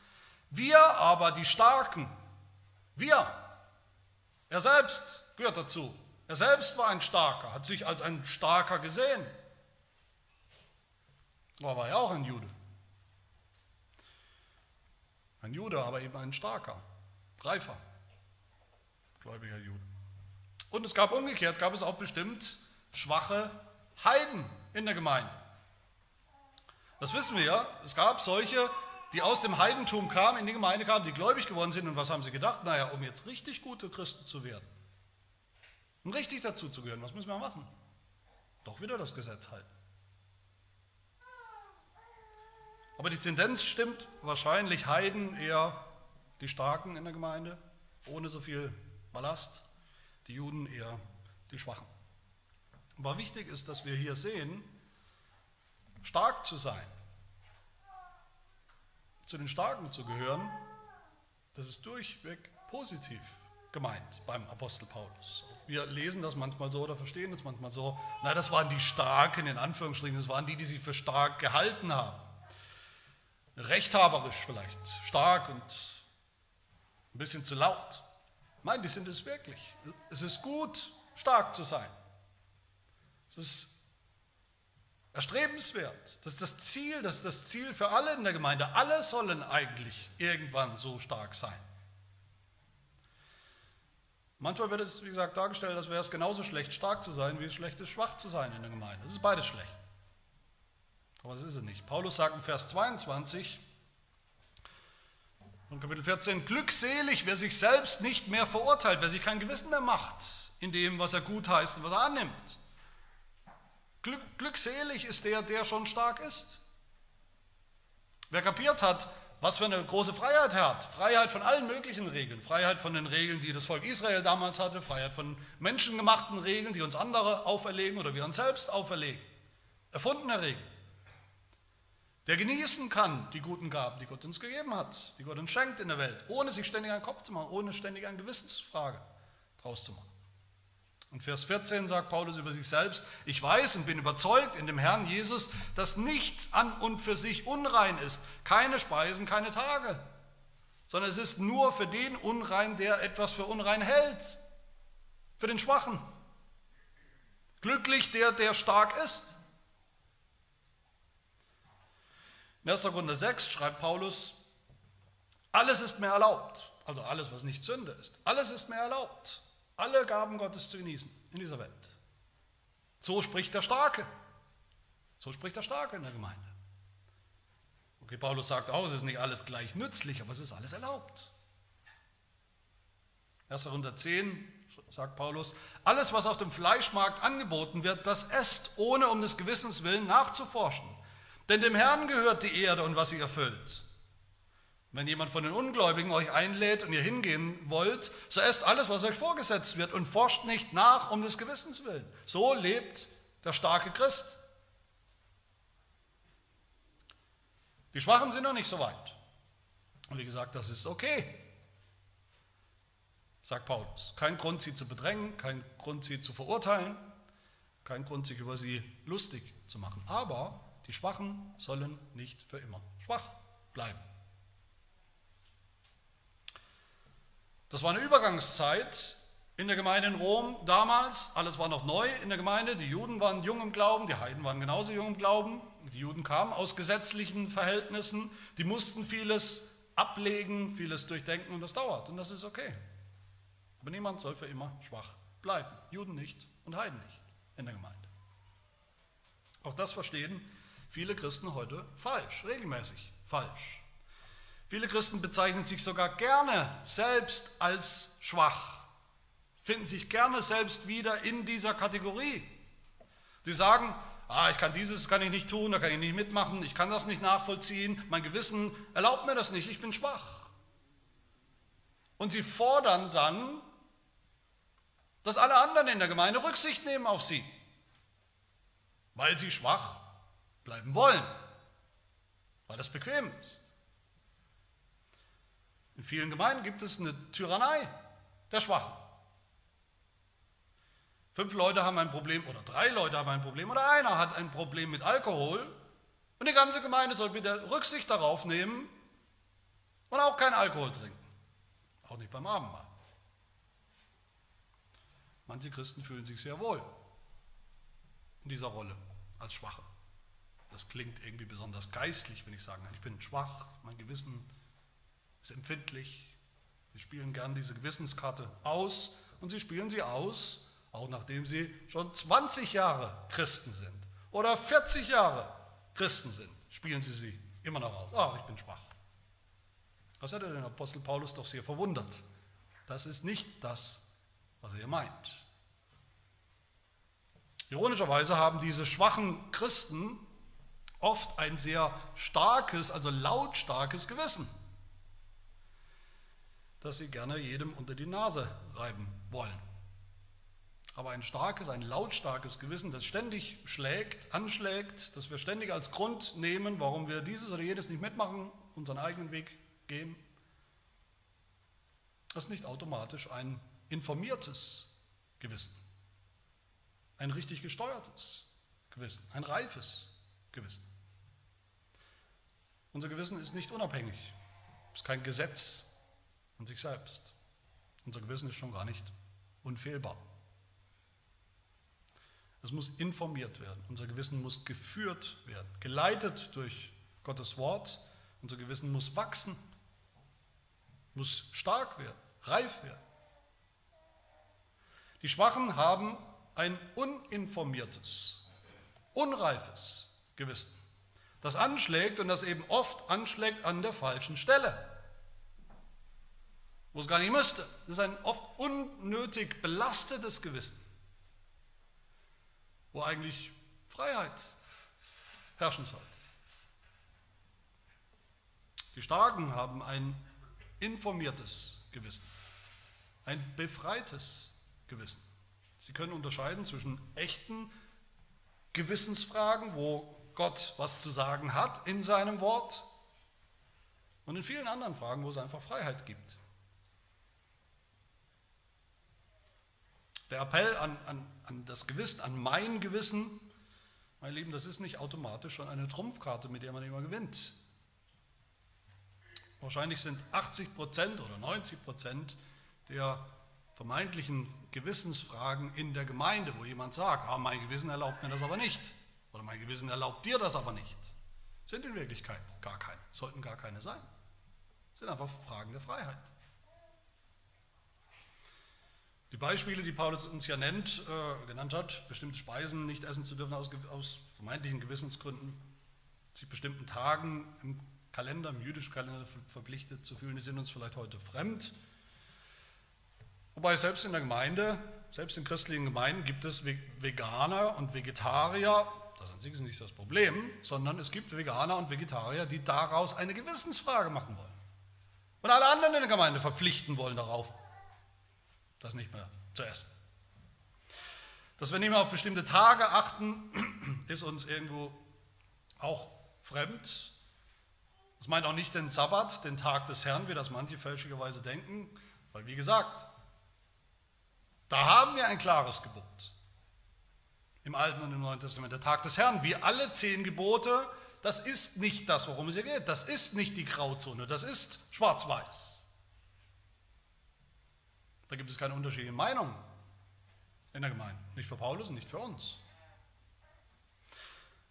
wir aber die Starken, wir, er selbst gehört dazu, er selbst war ein Starker, hat sich als ein Starker gesehen. Aber war ja auch ein Jude. Ein Jude, aber eben ein Starker reifer, gläubiger Jude. Und es gab umgekehrt, gab es auch bestimmt schwache Heiden in der Gemeinde. Das wissen wir ja. Es gab solche, die aus dem Heidentum kamen, in die Gemeinde kamen, die gläubig geworden sind. Und was haben sie gedacht? Naja, um jetzt richtig gute Christen zu werden, um richtig dazu zu gehören, was müssen wir machen? Doch wieder das Gesetz halten. Aber die Tendenz stimmt wahrscheinlich Heiden eher die Starken in der Gemeinde, ohne so viel Ballast, die Juden eher die Schwachen. Aber wichtig ist, dass wir hier sehen, stark zu sein, zu den Starken zu gehören, das ist durchweg positiv gemeint beim Apostel Paulus. Wir lesen das manchmal so oder verstehen das manchmal so, na, das waren die Starken, in Anführungsstrichen, das waren die, die sich für stark gehalten haben. Rechthaberisch vielleicht, stark und ein bisschen zu laut. Nein, die sind es wirklich. Es ist gut, stark zu sein. Es ist erstrebenswert. Das ist das Ziel, das ist das Ziel für alle in der Gemeinde. Alle sollen eigentlich irgendwann so stark sein. Manchmal wird es, wie gesagt, dargestellt, als wäre es genauso schlecht, stark zu sein, wie es schlecht ist, schwach zu sein in der Gemeinde. Das ist beides schlecht. Aber das ist es nicht. Paulus sagt in Vers 22 von Kapitel 14, glückselig, wer sich selbst nicht mehr verurteilt, wer sich kein Gewissen mehr macht in dem, was er gut heißt und was er annimmt. Glück, glückselig ist der, der schon stark ist. Wer kapiert hat, was für eine große Freiheit er hat. Freiheit von allen möglichen Regeln. Freiheit von den Regeln, die das Volk Israel damals hatte. Freiheit von menschengemachten Regeln, die uns andere auferlegen oder wir uns selbst auferlegen. Erfundene Regeln. Der genießen kann die guten Gaben, die Gott uns gegeben hat, die Gott uns schenkt in der Welt, ohne sich ständig einen Kopf zu machen, ohne ständig eine Gewissensfrage draus zu machen. Und Vers 14 sagt Paulus über sich selbst, ich weiß und bin überzeugt in dem Herrn Jesus, dass nichts an und für sich unrein ist, keine Speisen, keine Tage, sondern es ist nur für den unrein, der etwas für unrein hält, für den Schwachen. Glücklich der, der stark ist. In 1. Korinther 6 schreibt Paulus, alles ist mir erlaubt, also alles, was nicht Sünde ist, alles ist mir erlaubt alle Gaben Gottes zu genießen in dieser Welt. So spricht der Starke. So spricht der Starke in der Gemeinde. Okay, Paulus sagt auch, es ist nicht alles gleich nützlich, aber es ist alles erlaubt. 1. 110 sagt Paulus, alles, was auf dem Fleischmarkt angeboten wird, das esst, ohne um des Gewissens willen nachzuforschen. Denn dem Herrn gehört die Erde und was sie erfüllt. Wenn jemand von den Ungläubigen euch einlädt und ihr hingehen wollt, so esst alles, was euch vorgesetzt wird und forscht nicht nach um des Gewissens willen. So lebt der starke Christ. Die Schwachen sind noch nicht so weit. Und wie gesagt, das ist okay, sagt Paulus. Kein Grund, sie zu bedrängen, kein Grund, sie zu verurteilen, kein Grund, sich über sie lustig zu machen. Aber die Schwachen sollen nicht für immer schwach bleiben. Das war eine Übergangszeit in der Gemeinde in Rom damals. Alles war noch neu in der Gemeinde. Die Juden waren jung im Glauben, die Heiden waren genauso jung im Glauben. Die Juden kamen aus gesetzlichen Verhältnissen. Die mussten vieles ablegen, vieles durchdenken und das dauert. Und das ist okay. Aber niemand soll für immer schwach bleiben. Juden nicht und Heiden nicht in der Gemeinde. Auch das verstehen viele Christen heute falsch, regelmäßig falsch. Viele Christen bezeichnen sich sogar gerne selbst als schwach, finden sich gerne selbst wieder in dieser Kategorie. Sie sagen, ah, ich kann dieses kann ich nicht tun, da kann ich nicht mitmachen, ich kann das nicht nachvollziehen, mein Gewissen erlaubt mir das nicht, ich bin schwach. Und sie fordern dann, dass alle anderen in der Gemeinde Rücksicht nehmen auf sie, weil sie schwach bleiben wollen, weil das bequem ist. In vielen Gemeinden gibt es eine Tyrannei der Schwachen. Fünf Leute haben ein Problem oder drei Leute haben ein Problem oder einer hat ein Problem mit Alkohol und die ganze Gemeinde soll bitte Rücksicht darauf nehmen und auch kein Alkohol trinken. Auch nicht beim Abendmahl. Manche Christen fühlen sich sehr wohl in dieser Rolle als Schwache. Das klingt irgendwie besonders geistlich, wenn ich sage, ich bin schwach, mein Gewissen ist empfindlich. Sie spielen gern diese Gewissenskarte aus und sie spielen sie aus, auch nachdem sie schon 20 Jahre Christen sind oder 40 Jahre Christen sind. spielen sie sie immer noch aus. Ah, ich bin schwach. Das hätte den Apostel Paulus doch sehr verwundert. Das ist nicht das, was er hier meint. Ironischerweise haben diese schwachen Christen oft ein sehr starkes, also lautstarkes Gewissen, das sie gerne jedem unter die Nase reiben wollen. Aber ein starkes, ein lautstarkes Gewissen, das ständig schlägt, anschlägt, das wir ständig als Grund nehmen, warum wir dieses oder jenes nicht mitmachen, unseren eigenen Weg gehen, das ist nicht automatisch ein informiertes Gewissen, ein richtig gesteuertes Gewissen, ein reifes Gewissen. Unser Gewissen ist nicht unabhängig, ist kein Gesetz an sich selbst. Unser Gewissen ist schon gar nicht unfehlbar. Es muss informiert werden. Unser Gewissen muss geführt werden, geleitet durch Gottes Wort. Unser Gewissen muss wachsen, muss stark werden, reif werden. Die Schwachen haben ein uninformiertes, unreifes Gewissen, das anschlägt und das eben oft anschlägt an der falschen Stelle, wo es gar nicht müsste. Das ist ein oft unnötig belastetes Gewissen wo eigentlich Freiheit herrschen sollte. Die Starken haben ein informiertes Gewissen, ein befreites Gewissen. Sie können unterscheiden zwischen echten Gewissensfragen, wo Gott was zu sagen hat in seinem Wort, und in vielen anderen Fragen, wo es einfach Freiheit gibt. Der Appell an, an, an das Gewissen, an mein Gewissen, meine Lieben, das ist nicht automatisch schon eine Trumpfkarte, mit der man immer gewinnt. Wahrscheinlich sind 80 Prozent oder 90 Prozent der vermeintlichen Gewissensfragen in der Gemeinde, wo jemand sagt, ah, mein Gewissen erlaubt mir das aber nicht oder mein Gewissen erlaubt dir das aber nicht, sind in Wirklichkeit gar keine, sollten gar keine sein. Sind einfach Fragen der Freiheit. Die Beispiele, die Paulus uns ja nennt, äh, genannt hat, bestimmte Speisen nicht essen zu dürfen aus, aus vermeintlichen Gewissensgründen, sich bestimmten Tagen im Kalender, im jüdischen Kalender verpflichtet zu fühlen, die sind uns vielleicht heute fremd. Wobei selbst in der Gemeinde, selbst in christlichen Gemeinden gibt es Veganer und Vegetarier, das an sich ist nicht das Problem, sondern es gibt Veganer und Vegetarier, die daraus eine Gewissensfrage machen wollen. Und alle anderen in der Gemeinde verpflichten wollen darauf, das nicht mehr zu essen. Dass wir nicht mehr auf bestimmte Tage achten, ist uns irgendwo auch fremd. Das meint auch nicht den Sabbat, den Tag des Herrn, wie das manche fälschlicherweise denken, weil wie gesagt, da haben wir ein klares Gebot. Im Alten und im Neuen Testament. Der Tag des Herrn, wie alle zehn Gebote, das ist nicht das, worum es hier geht. Das ist nicht die Grauzone, das ist schwarz-weiß. Da gibt es keine unterschiedliche Meinung in der Gemeinde. Nicht für Paulus nicht für uns.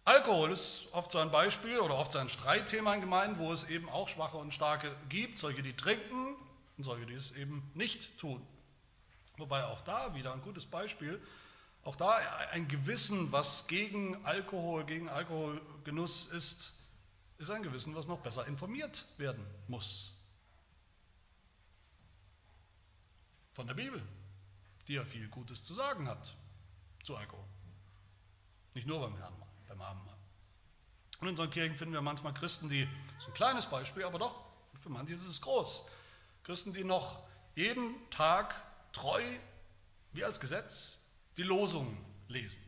Alkohol ist oft so ein Beispiel oder oft so ein Streitthema in Gemeinden, wo es eben auch Schwache und Starke gibt, solche, die trinken und solche, die es eben nicht tun. Wobei auch da wieder ein gutes Beispiel, auch da ein Gewissen, was gegen Alkohol, gegen Alkoholgenuss ist, ist ein Gewissen, was noch besser informiert werden muss. von der Bibel, die ja viel Gutes zu sagen hat zu Alkohol. Nicht nur beim Herrn, beim Abendmahl. Und in unseren Kirchen finden wir manchmal Christen, die, das ist ein kleines Beispiel, aber doch, für manche ist es groß. Christen, die noch jeden Tag treu, wie als Gesetz, die Losungen lesen.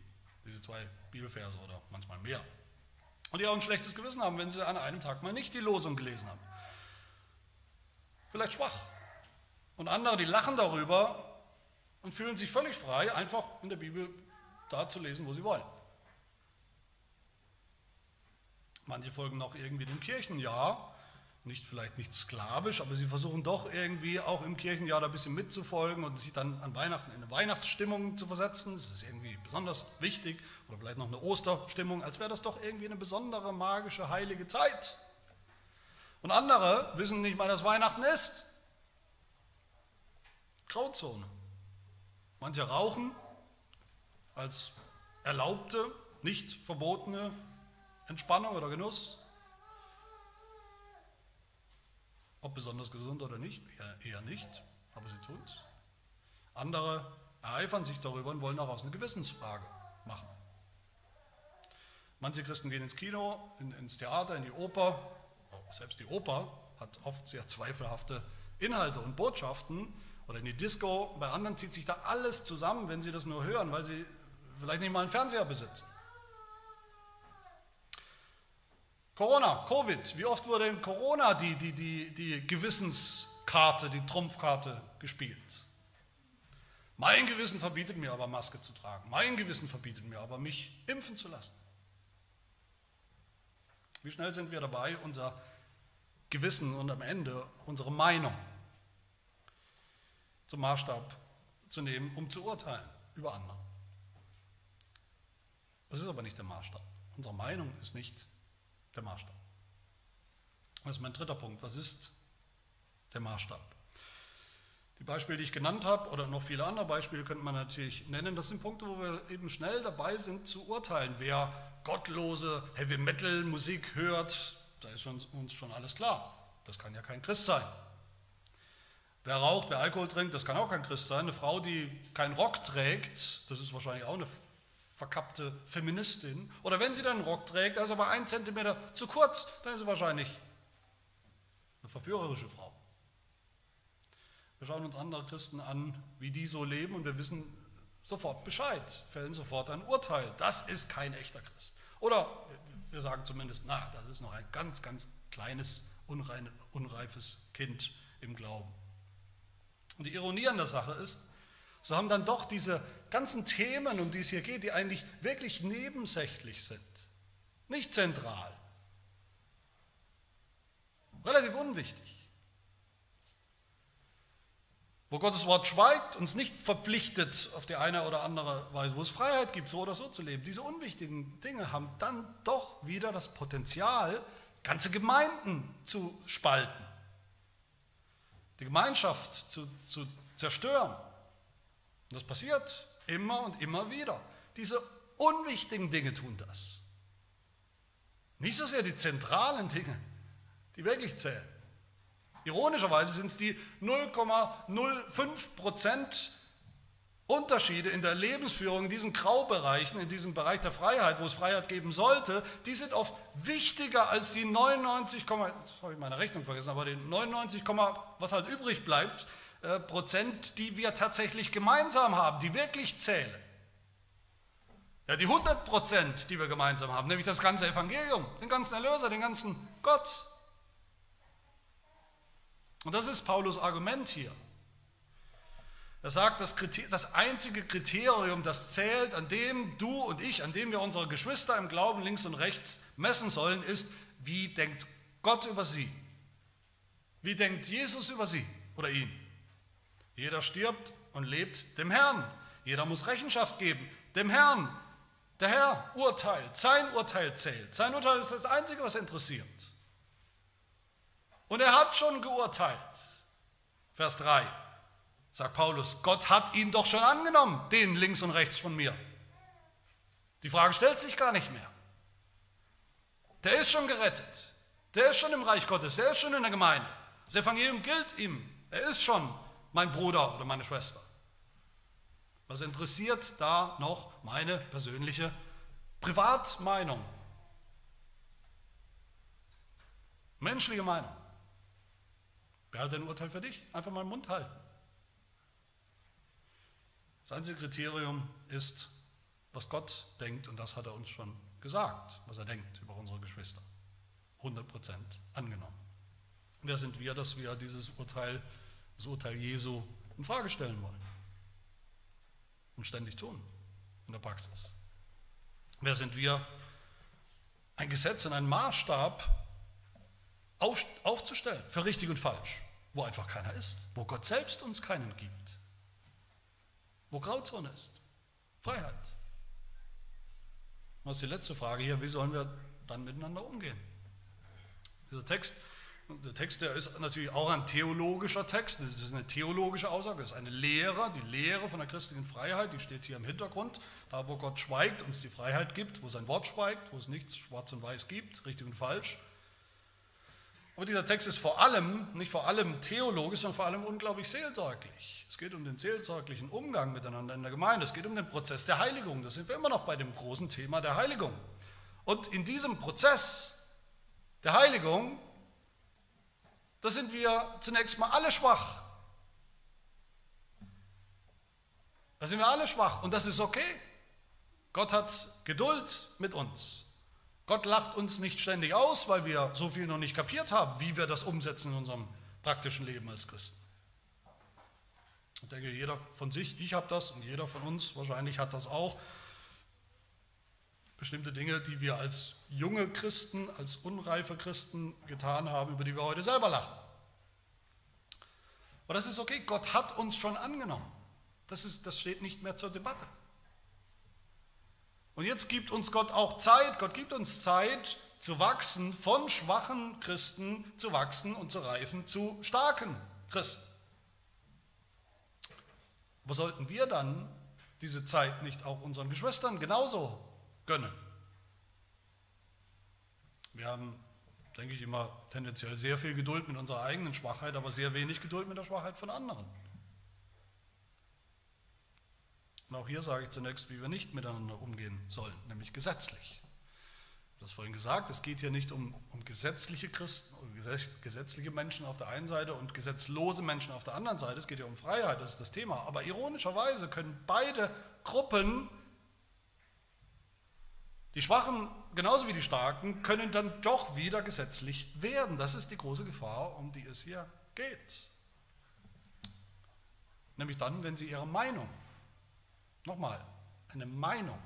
Diese zwei Bibelverse oder manchmal mehr. Und die auch ein schlechtes Gewissen haben, wenn sie an einem Tag mal nicht die Losung gelesen haben. Vielleicht schwach, und andere, die lachen darüber und fühlen sich völlig frei, einfach in der Bibel da zu lesen, wo sie wollen. Manche folgen noch irgendwie dem Kirchenjahr, nicht vielleicht nicht sklavisch, aber sie versuchen doch irgendwie auch im Kirchenjahr da ein bisschen mitzufolgen und sich dann an Weihnachten in eine Weihnachtsstimmung zu versetzen. Das ist irgendwie besonders wichtig oder vielleicht noch eine Osterstimmung, als wäre das doch irgendwie eine besondere magische heilige Zeit. Und andere wissen nicht mal, dass Weihnachten ist. Grauzone. Manche rauchen als erlaubte, nicht verbotene Entspannung oder Genuss. Ob besonders gesund oder nicht, eher, nicht, aber sie tun es. Andere ereifern sich darüber und wollen daraus eine Gewissensfrage machen. Manche Christen gehen ins Kino, in, ins Theater, in die Oper. Selbst die Oper hat oft sehr zweifelhafte Inhalte und Botschaften. Oder in die Disco. Bei anderen zieht sich da alles zusammen, wenn sie das nur hören, weil sie vielleicht nicht mal einen Fernseher besitzen. Corona, Covid. Wie oft wurde in Corona die, die, die, die Gewissenskarte, die Trumpfkarte gespielt? Mein Gewissen verbietet mir aber Maske zu tragen. Mein Gewissen verbietet mir aber mich impfen zu lassen. Wie schnell sind wir dabei, unser Gewissen und am Ende unsere Meinung zum Maßstab zu nehmen, um zu urteilen über andere. Das ist aber nicht der Maßstab. Unsere Meinung ist nicht der Maßstab. Das ist mein dritter Punkt. Was ist der Maßstab? Die Beispiele, die ich genannt habe, oder noch viele andere Beispiele könnte man natürlich nennen, das sind Punkte, wo wir eben schnell dabei sind zu urteilen. Wer gottlose Heavy Metal Musik hört, da ist uns schon alles klar. Das kann ja kein Christ sein. Wer raucht, wer Alkohol trinkt, das kann auch kein Christ sein. Eine Frau, die keinen Rock trägt, das ist wahrscheinlich auch eine verkappte Feministin. Oder wenn sie dann einen Rock trägt, also aber ein Zentimeter zu kurz, dann ist sie wahrscheinlich eine verführerische Frau. Wir schauen uns andere Christen an, wie die so leben und wir wissen sofort Bescheid, fällen sofort ein Urteil. Das ist kein echter Christ. Oder wir sagen zumindest, na, das ist noch ein ganz, ganz kleines, unrein, unreifes Kind im Glauben. Und die Ironie an der Sache ist, so haben dann doch diese ganzen Themen, um die es hier geht, die eigentlich wirklich nebensächlich sind, nicht zentral, relativ unwichtig, wo Gottes Wort schweigt, uns nicht verpflichtet auf die eine oder andere Weise, wo es Freiheit gibt, so oder so zu leben. Diese unwichtigen Dinge haben dann doch wieder das Potenzial, ganze Gemeinden zu spalten, die Gemeinschaft zu, zu zerstören. Und das passiert immer und immer wieder. Diese unwichtigen Dinge tun das. Nicht so sehr die zentralen Dinge, die wirklich zählen. Ironischerweise sind es die 0,05 Prozent Unterschiede in der Lebensführung in diesen Graubereichen, in diesem Bereich der Freiheit, wo es Freiheit geben sollte, die sind oft wichtiger als die 99, jetzt habe ich meine Rechnung vergessen, aber die 99, was halt übrig bleibt, Prozent, die wir tatsächlich gemeinsam haben, die wirklich zählen. Ja, die 100 Prozent, die wir gemeinsam haben, nämlich das ganze Evangelium, den ganzen Erlöser, den ganzen Gott. Und das ist Paulus Argument hier. Er sagt, das, das, einzige Kriterium, das zählt, an dem du und ich, an dem wir unsere Geschwister im Glauben links und rechts messen sollen, ist, wie denkt Gott über sie? Wie denkt Jesus über sie oder ihn? Jeder stirbt und lebt dem Herrn. Jeder muss Rechenschaft geben dem Herrn. Der Herr urteilt, sein Urteil zählt. Sein Urteil ist das Einzige, was interessiert. Und er hat schon geurteilt. Vers 3 sagt Paulus, Gott hat ihn doch schon angenommen, den links und rechts von mir. Die Frage stellt sich gar nicht mehr. Der ist schon gerettet. Der ist schon im Reich Gottes. Der ist schon in der Gemeinde. Das Evangelium gilt ihm. Er ist schon mein Bruder oder meine Schwester. Was interessiert da noch meine persönliche Privatmeinung? Menschliche Meinung. Behalte ein Urteil für dich. Einfach mal den Mund halten. Das einzige Kriterium ist, was Gott denkt, und das hat er uns schon gesagt, was er denkt über unsere Geschwister. 100% angenommen. Wer sind wir, dass wir dieses Urteil, das Urteil Jesu in Frage stellen wollen? Und ständig tun in der Praxis. Wer sind wir, ein Gesetz und einen Maßstab auf, aufzustellen für richtig und falsch, wo einfach keiner ist, wo Gott selbst uns keinen gibt, wo Grauzone ist, Freiheit. Was ist die letzte Frage hier? Wie sollen wir dann miteinander umgehen? Dieser Text, der Text, der ist natürlich auch ein theologischer Text, das ist eine theologische Aussage, das ist eine Lehre, die Lehre von der christlichen Freiheit, die steht hier im Hintergrund, da wo Gott schweigt, uns die Freiheit gibt, wo sein Wort schweigt, wo es nichts schwarz und weiß gibt, richtig und falsch. Aber dieser Text ist vor allem, nicht vor allem theologisch, sondern vor allem unglaublich seelsorglich. Es geht um den seelsorglichen Umgang miteinander in der Gemeinde. Es geht um den Prozess der Heiligung. Da sind wir immer noch bei dem großen Thema der Heiligung. Und in diesem Prozess der Heiligung, da sind wir zunächst mal alle schwach. Da sind wir alle schwach und das ist okay. Gott hat Geduld mit uns. Gott lacht uns nicht ständig aus, weil wir so viel noch nicht kapiert haben, wie wir das umsetzen in unserem praktischen Leben als Christen. Ich denke, jeder von sich, ich habe das und jeder von uns wahrscheinlich hat das auch. Bestimmte Dinge, die wir als junge Christen, als unreife Christen getan haben, über die wir heute selber lachen. Aber das ist okay, Gott hat uns schon angenommen. Das, ist, das steht nicht mehr zur Debatte. Und jetzt gibt uns Gott auch Zeit, Gott gibt uns Zeit zu wachsen, von schwachen Christen zu wachsen und zu reifen zu starken Christen. Aber sollten wir dann diese Zeit nicht auch unseren Geschwistern genauso gönnen? Wir haben, denke ich, immer tendenziell sehr viel Geduld mit unserer eigenen Schwachheit, aber sehr wenig Geduld mit der Schwachheit von anderen. Und auch hier sage ich zunächst, wie wir nicht miteinander umgehen sollen, nämlich gesetzlich. Das vorhin gesagt, es geht hier nicht um, um gesetzliche Christen, um gesetzliche Menschen auf der einen Seite und gesetzlose Menschen auf der anderen Seite. Es geht ja um Freiheit, das ist das Thema. Aber ironischerweise können beide Gruppen, die Schwachen genauso wie die Starken, können dann doch wieder gesetzlich werden. Das ist die große Gefahr, um die es hier geht. Nämlich dann, wenn sie ihre Meinung Nochmal, eine Meinung,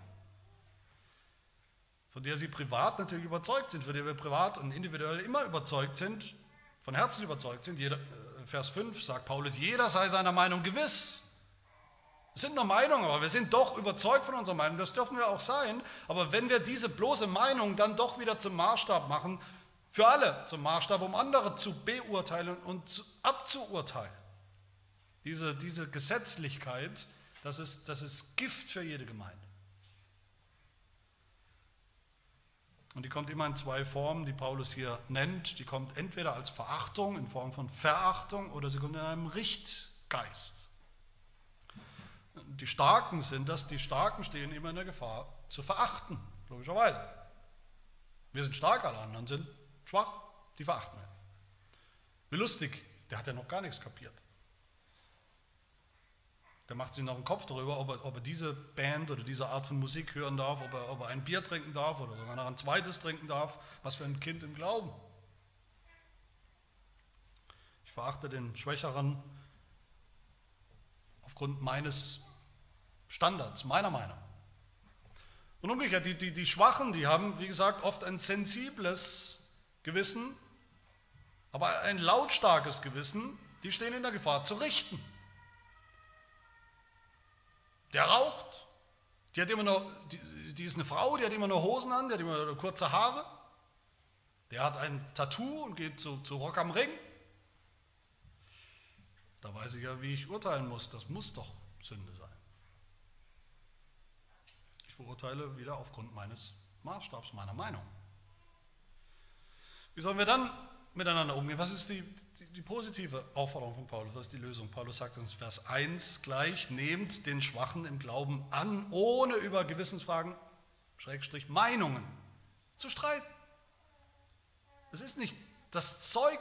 von der Sie privat natürlich überzeugt sind, von der wir privat und individuell immer überzeugt sind, von Herzen überzeugt sind. Jeder, äh, Vers 5 sagt Paulus, jeder sei seiner Meinung gewiss. Sind nur Meinungen, aber wir sind doch überzeugt von unserer Meinung, das dürfen wir auch sein. Aber wenn wir diese bloße Meinung dann doch wieder zum Maßstab machen, für alle zum Maßstab, um andere zu beurteilen und abzuurteilen, diese, diese Gesetzlichkeit, das ist, das ist Gift für jede Gemeinde. Und die kommt immer in zwei Formen, die Paulus hier nennt. Die kommt entweder als Verachtung in Form von Verachtung oder sie kommt in einem Richtgeist. Die Starken sind das, die Starken stehen immer in der Gefahr zu verachten, logischerweise. Wir sind stark, alle anderen sind schwach, die verachten wir. Wie lustig, der hat ja noch gar nichts kapiert. Der macht sich noch einen Kopf darüber, ob er, ob er, diese Band oder diese Art von Musik hören darf, ob er, ob er ein Bier trinken darf oder sogar noch ein zweites trinken darf. Was für ein Kind im Glauben. Ich verachte den Schwächeren aufgrund meines Standards, meiner Meinung. Und umgekehrt, die, die, die Schwachen, die haben, wie gesagt, oft ein sensibles Gewissen, aber ein lautstarkes Gewissen, die stehen in der Gefahr zu richten. Der raucht. Die, hat immer nur, die, die ist eine Frau, die hat immer nur Hosen an, die hat immer nur kurze Haare. Der hat ein Tattoo und geht zu, zu Rock am Ring. Da weiß ich ja, wie ich urteilen muss. Das muss doch Sünde sein. Verurteile wieder aufgrund meines Maßstabs, meiner Meinung. Wie sollen wir dann miteinander umgehen. Was ist die, die, die, positive Aufforderung von Paulus? Was ist die Lösung? Paulus sagt in Vers 1 gleich, nehmt den Schwachen im Glauben an, ohne über Gewissensfragen, Schrägstrich, Meinungen zu streiten. Es ist nicht das Zeug,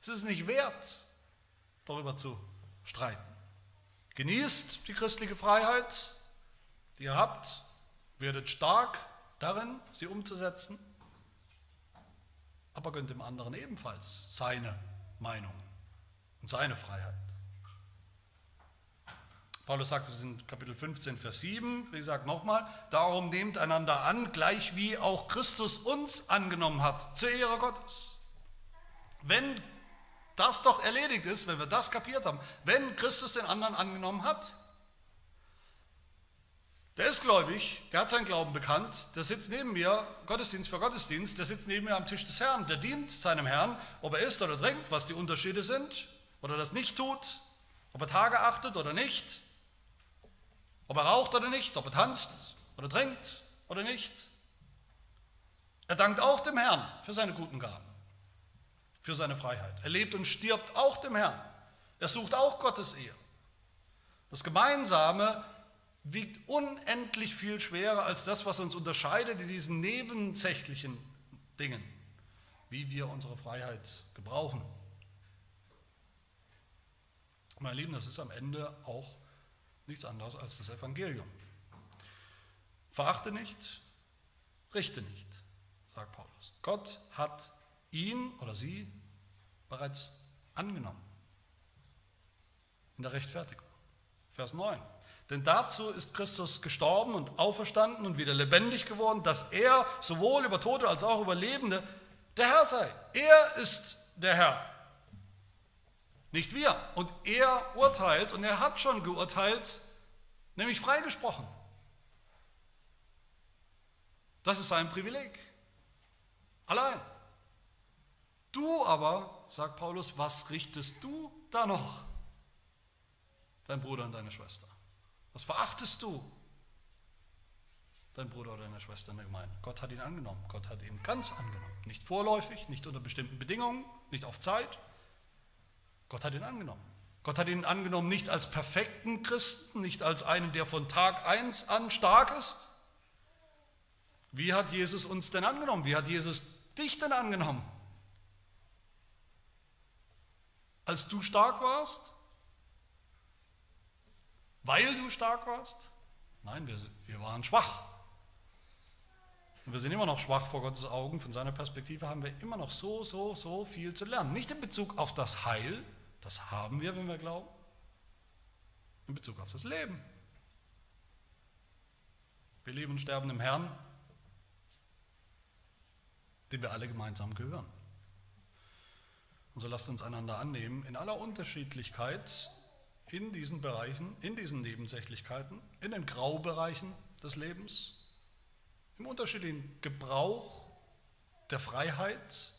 es ist nicht wert, darüber zu streiten. Genießt die christliche Freiheit, die ihr habt, werdet stark darin, sie umzusetzen aber gönnt dem anderen ebenfalls seine Meinung und seine Freiheit. Paulus sagt es in Kapitel 15, Vers 7, wie gesagt nochmal, darum nehmt einander an, gleich wie auch Christus uns angenommen hat, zur Ehre Gottes. Wenn das doch erledigt ist, wenn wir das kapiert haben, wenn Christus den anderen angenommen hat, der ist gläubig, der hat seinen Glauben bekannt, der sitzt neben mir, Gottesdienst für Gottesdienst, der sitzt neben mir am Tisch des Herrn, der dient seinem Herrn, ob er isst oder trinkt, was die Unterschiede sind, oder das nicht tut, ob er Tage achtet oder nicht, ob er raucht oder nicht, ob er tanzt oder trinkt oder nicht. Er dankt auch dem Herrn für seine guten Gaben. für seine Freiheit. Er lebt und stirbt auch dem Herrn. Er sucht auch Gottes Ehe. Das Gemeinsame wiegt unendlich viel schwerer als das, was uns unterscheidet in diesen nebensächlichen Dingen, wie wir unsere Freiheit gebrauchen. Meine Lieben, das ist am Ende auch nichts anderes als das Evangelium. Verachte nicht, richte nicht, sagt Paulus. Gott hat ihn oder sie bereits angenommen in der Rechtfertigung. Vers 9. Denn dazu ist Christus gestorben und auferstanden und wieder lebendig geworden, dass er sowohl über Tote als auch über Lebende der Herr sei. Er ist der Herr, nicht wir. Und er urteilt und er hat schon geurteilt, nämlich freigesprochen. Das ist sein Privileg. Allein. Du aber, sagt Paulus, was richtest du da noch? Dein Bruder und deine Schwester. Was verachtest du? Dein Bruder oder deine Schwester in der Gemeinde. Gott hat ihn angenommen. Gott hat ihn ganz angenommen. Nicht vorläufig, nicht unter bestimmten Bedingungen, nicht auf Zeit. Gott hat ihn angenommen. Gott hat ihn angenommen nicht als perfekten Christen, nicht als einen, der von Tag 1 an stark ist. Wie hat Jesus uns denn angenommen? Wie hat Jesus dich denn angenommen? Als du stark warst? Weil du stark warst? Nein, wir, wir waren schwach. Und wir sind immer noch schwach vor Gottes Augen. Von seiner Perspektive haben wir immer noch so, so, so viel zu lernen. Nicht in Bezug auf das Heil, das haben wir, wenn wir glauben, in Bezug auf das Leben. Wir leben und sterben im Herrn, dem wir alle gemeinsam gehören. Und so lasst uns einander annehmen in aller Unterschiedlichkeit in diesen Bereichen, in diesen Nebensächlichkeiten, in den Graubereichen des Lebens, im unterschiedlichen Gebrauch der Freiheit,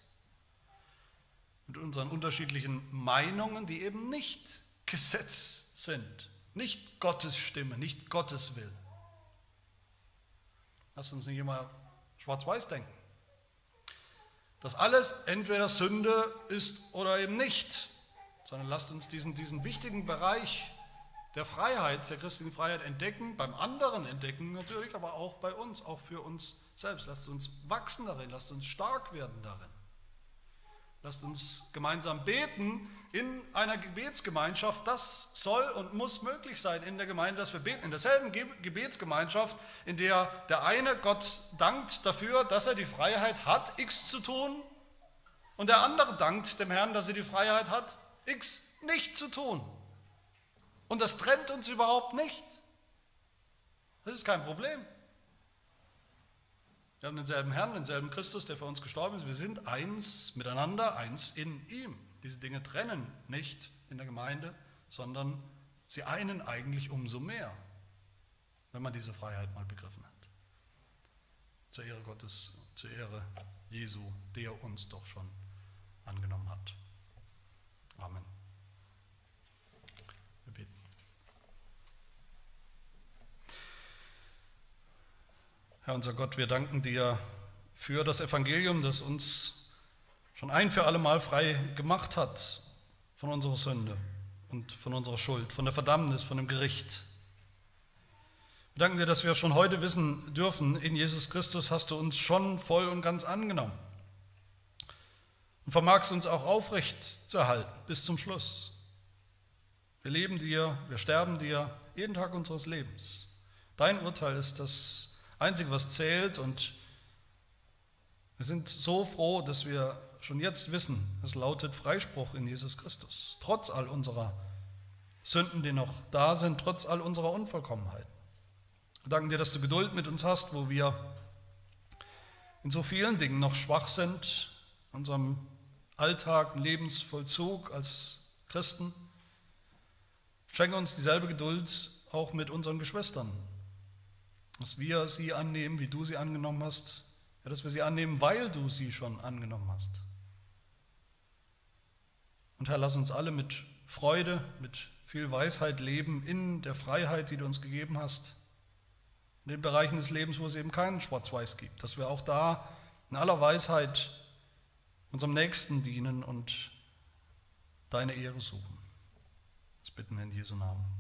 mit unseren unterschiedlichen Meinungen, die eben nicht Gesetz sind, nicht Gottes Stimme, nicht Gottes Will. Lass uns nicht immer schwarz-weiß denken. Dass alles entweder Sünde ist oder eben nicht sondern lasst uns diesen, diesen wichtigen Bereich der Freiheit, der christlichen Freiheit entdecken, beim anderen entdecken natürlich, aber auch bei uns, auch für uns selbst. Lasst uns wachsen darin, lasst uns stark werden darin. Lasst uns gemeinsam beten in einer Gebetsgemeinschaft. Das soll und muss möglich sein in der Gemeinde, dass wir beten. In derselben Gebetsgemeinschaft, in der der eine Gott dankt dafür, dass er die Freiheit hat, X zu tun, und der andere dankt dem Herrn, dass er die Freiheit hat, X nicht zu tun. Und das trennt uns überhaupt nicht. Das ist kein Problem. Wir haben denselben Herrn, denselben Christus, der für uns gestorben ist. Wir sind eins miteinander, eins in ihm. Diese Dinge trennen nicht in der Gemeinde, sondern sie einen eigentlich umso mehr, wenn man diese Freiheit mal begriffen hat. Zur Ehre Gottes, zur Ehre Jesu, der uns doch schon angenommen hat. Amen. Wir beten. Herr unser Gott, wir danken dir für das Evangelium, das uns schon ein für alle Mal frei gemacht hat von unserer Sünde und von unserer Schuld, von der Verdammnis, von dem Gericht. Wir danken dir, dass wir schon heute wissen dürfen, in Jesus Christus hast du uns schon voll und ganz angenommen und vermagst uns auch aufrecht zu erhalten bis zum Schluss. Wir leben dir, wir sterben dir jeden Tag unseres Lebens. Dein Urteil ist das Einzige, was zählt und wir sind so froh, dass wir schon jetzt wissen, es lautet Freispruch in Jesus Christus, trotz all unserer Sünden, die noch da sind, trotz all unserer Unvollkommenheiten. Wir danken dir, dass du Geduld mit uns hast, wo wir in so vielen Dingen noch schwach sind, unserem Alltag, Lebensvollzug als Christen. Schenke uns dieselbe Geduld auch mit unseren Geschwistern, dass wir sie annehmen, wie du sie angenommen hast, ja, dass wir sie annehmen, weil du sie schon angenommen hast. Und Herr, lass uns alle mit Freude, mit viel Weisheit leben in der Freiheit, die du uns gegeben hast, in den Bereichen des Lebens, wo es eben keinen Schwarz-Weiß gibt, dass wir auch da in aller Weisheit unserem Nächsten dienen und deine Ehre suchen. Das bitten wir in Jesu Namen. Amen.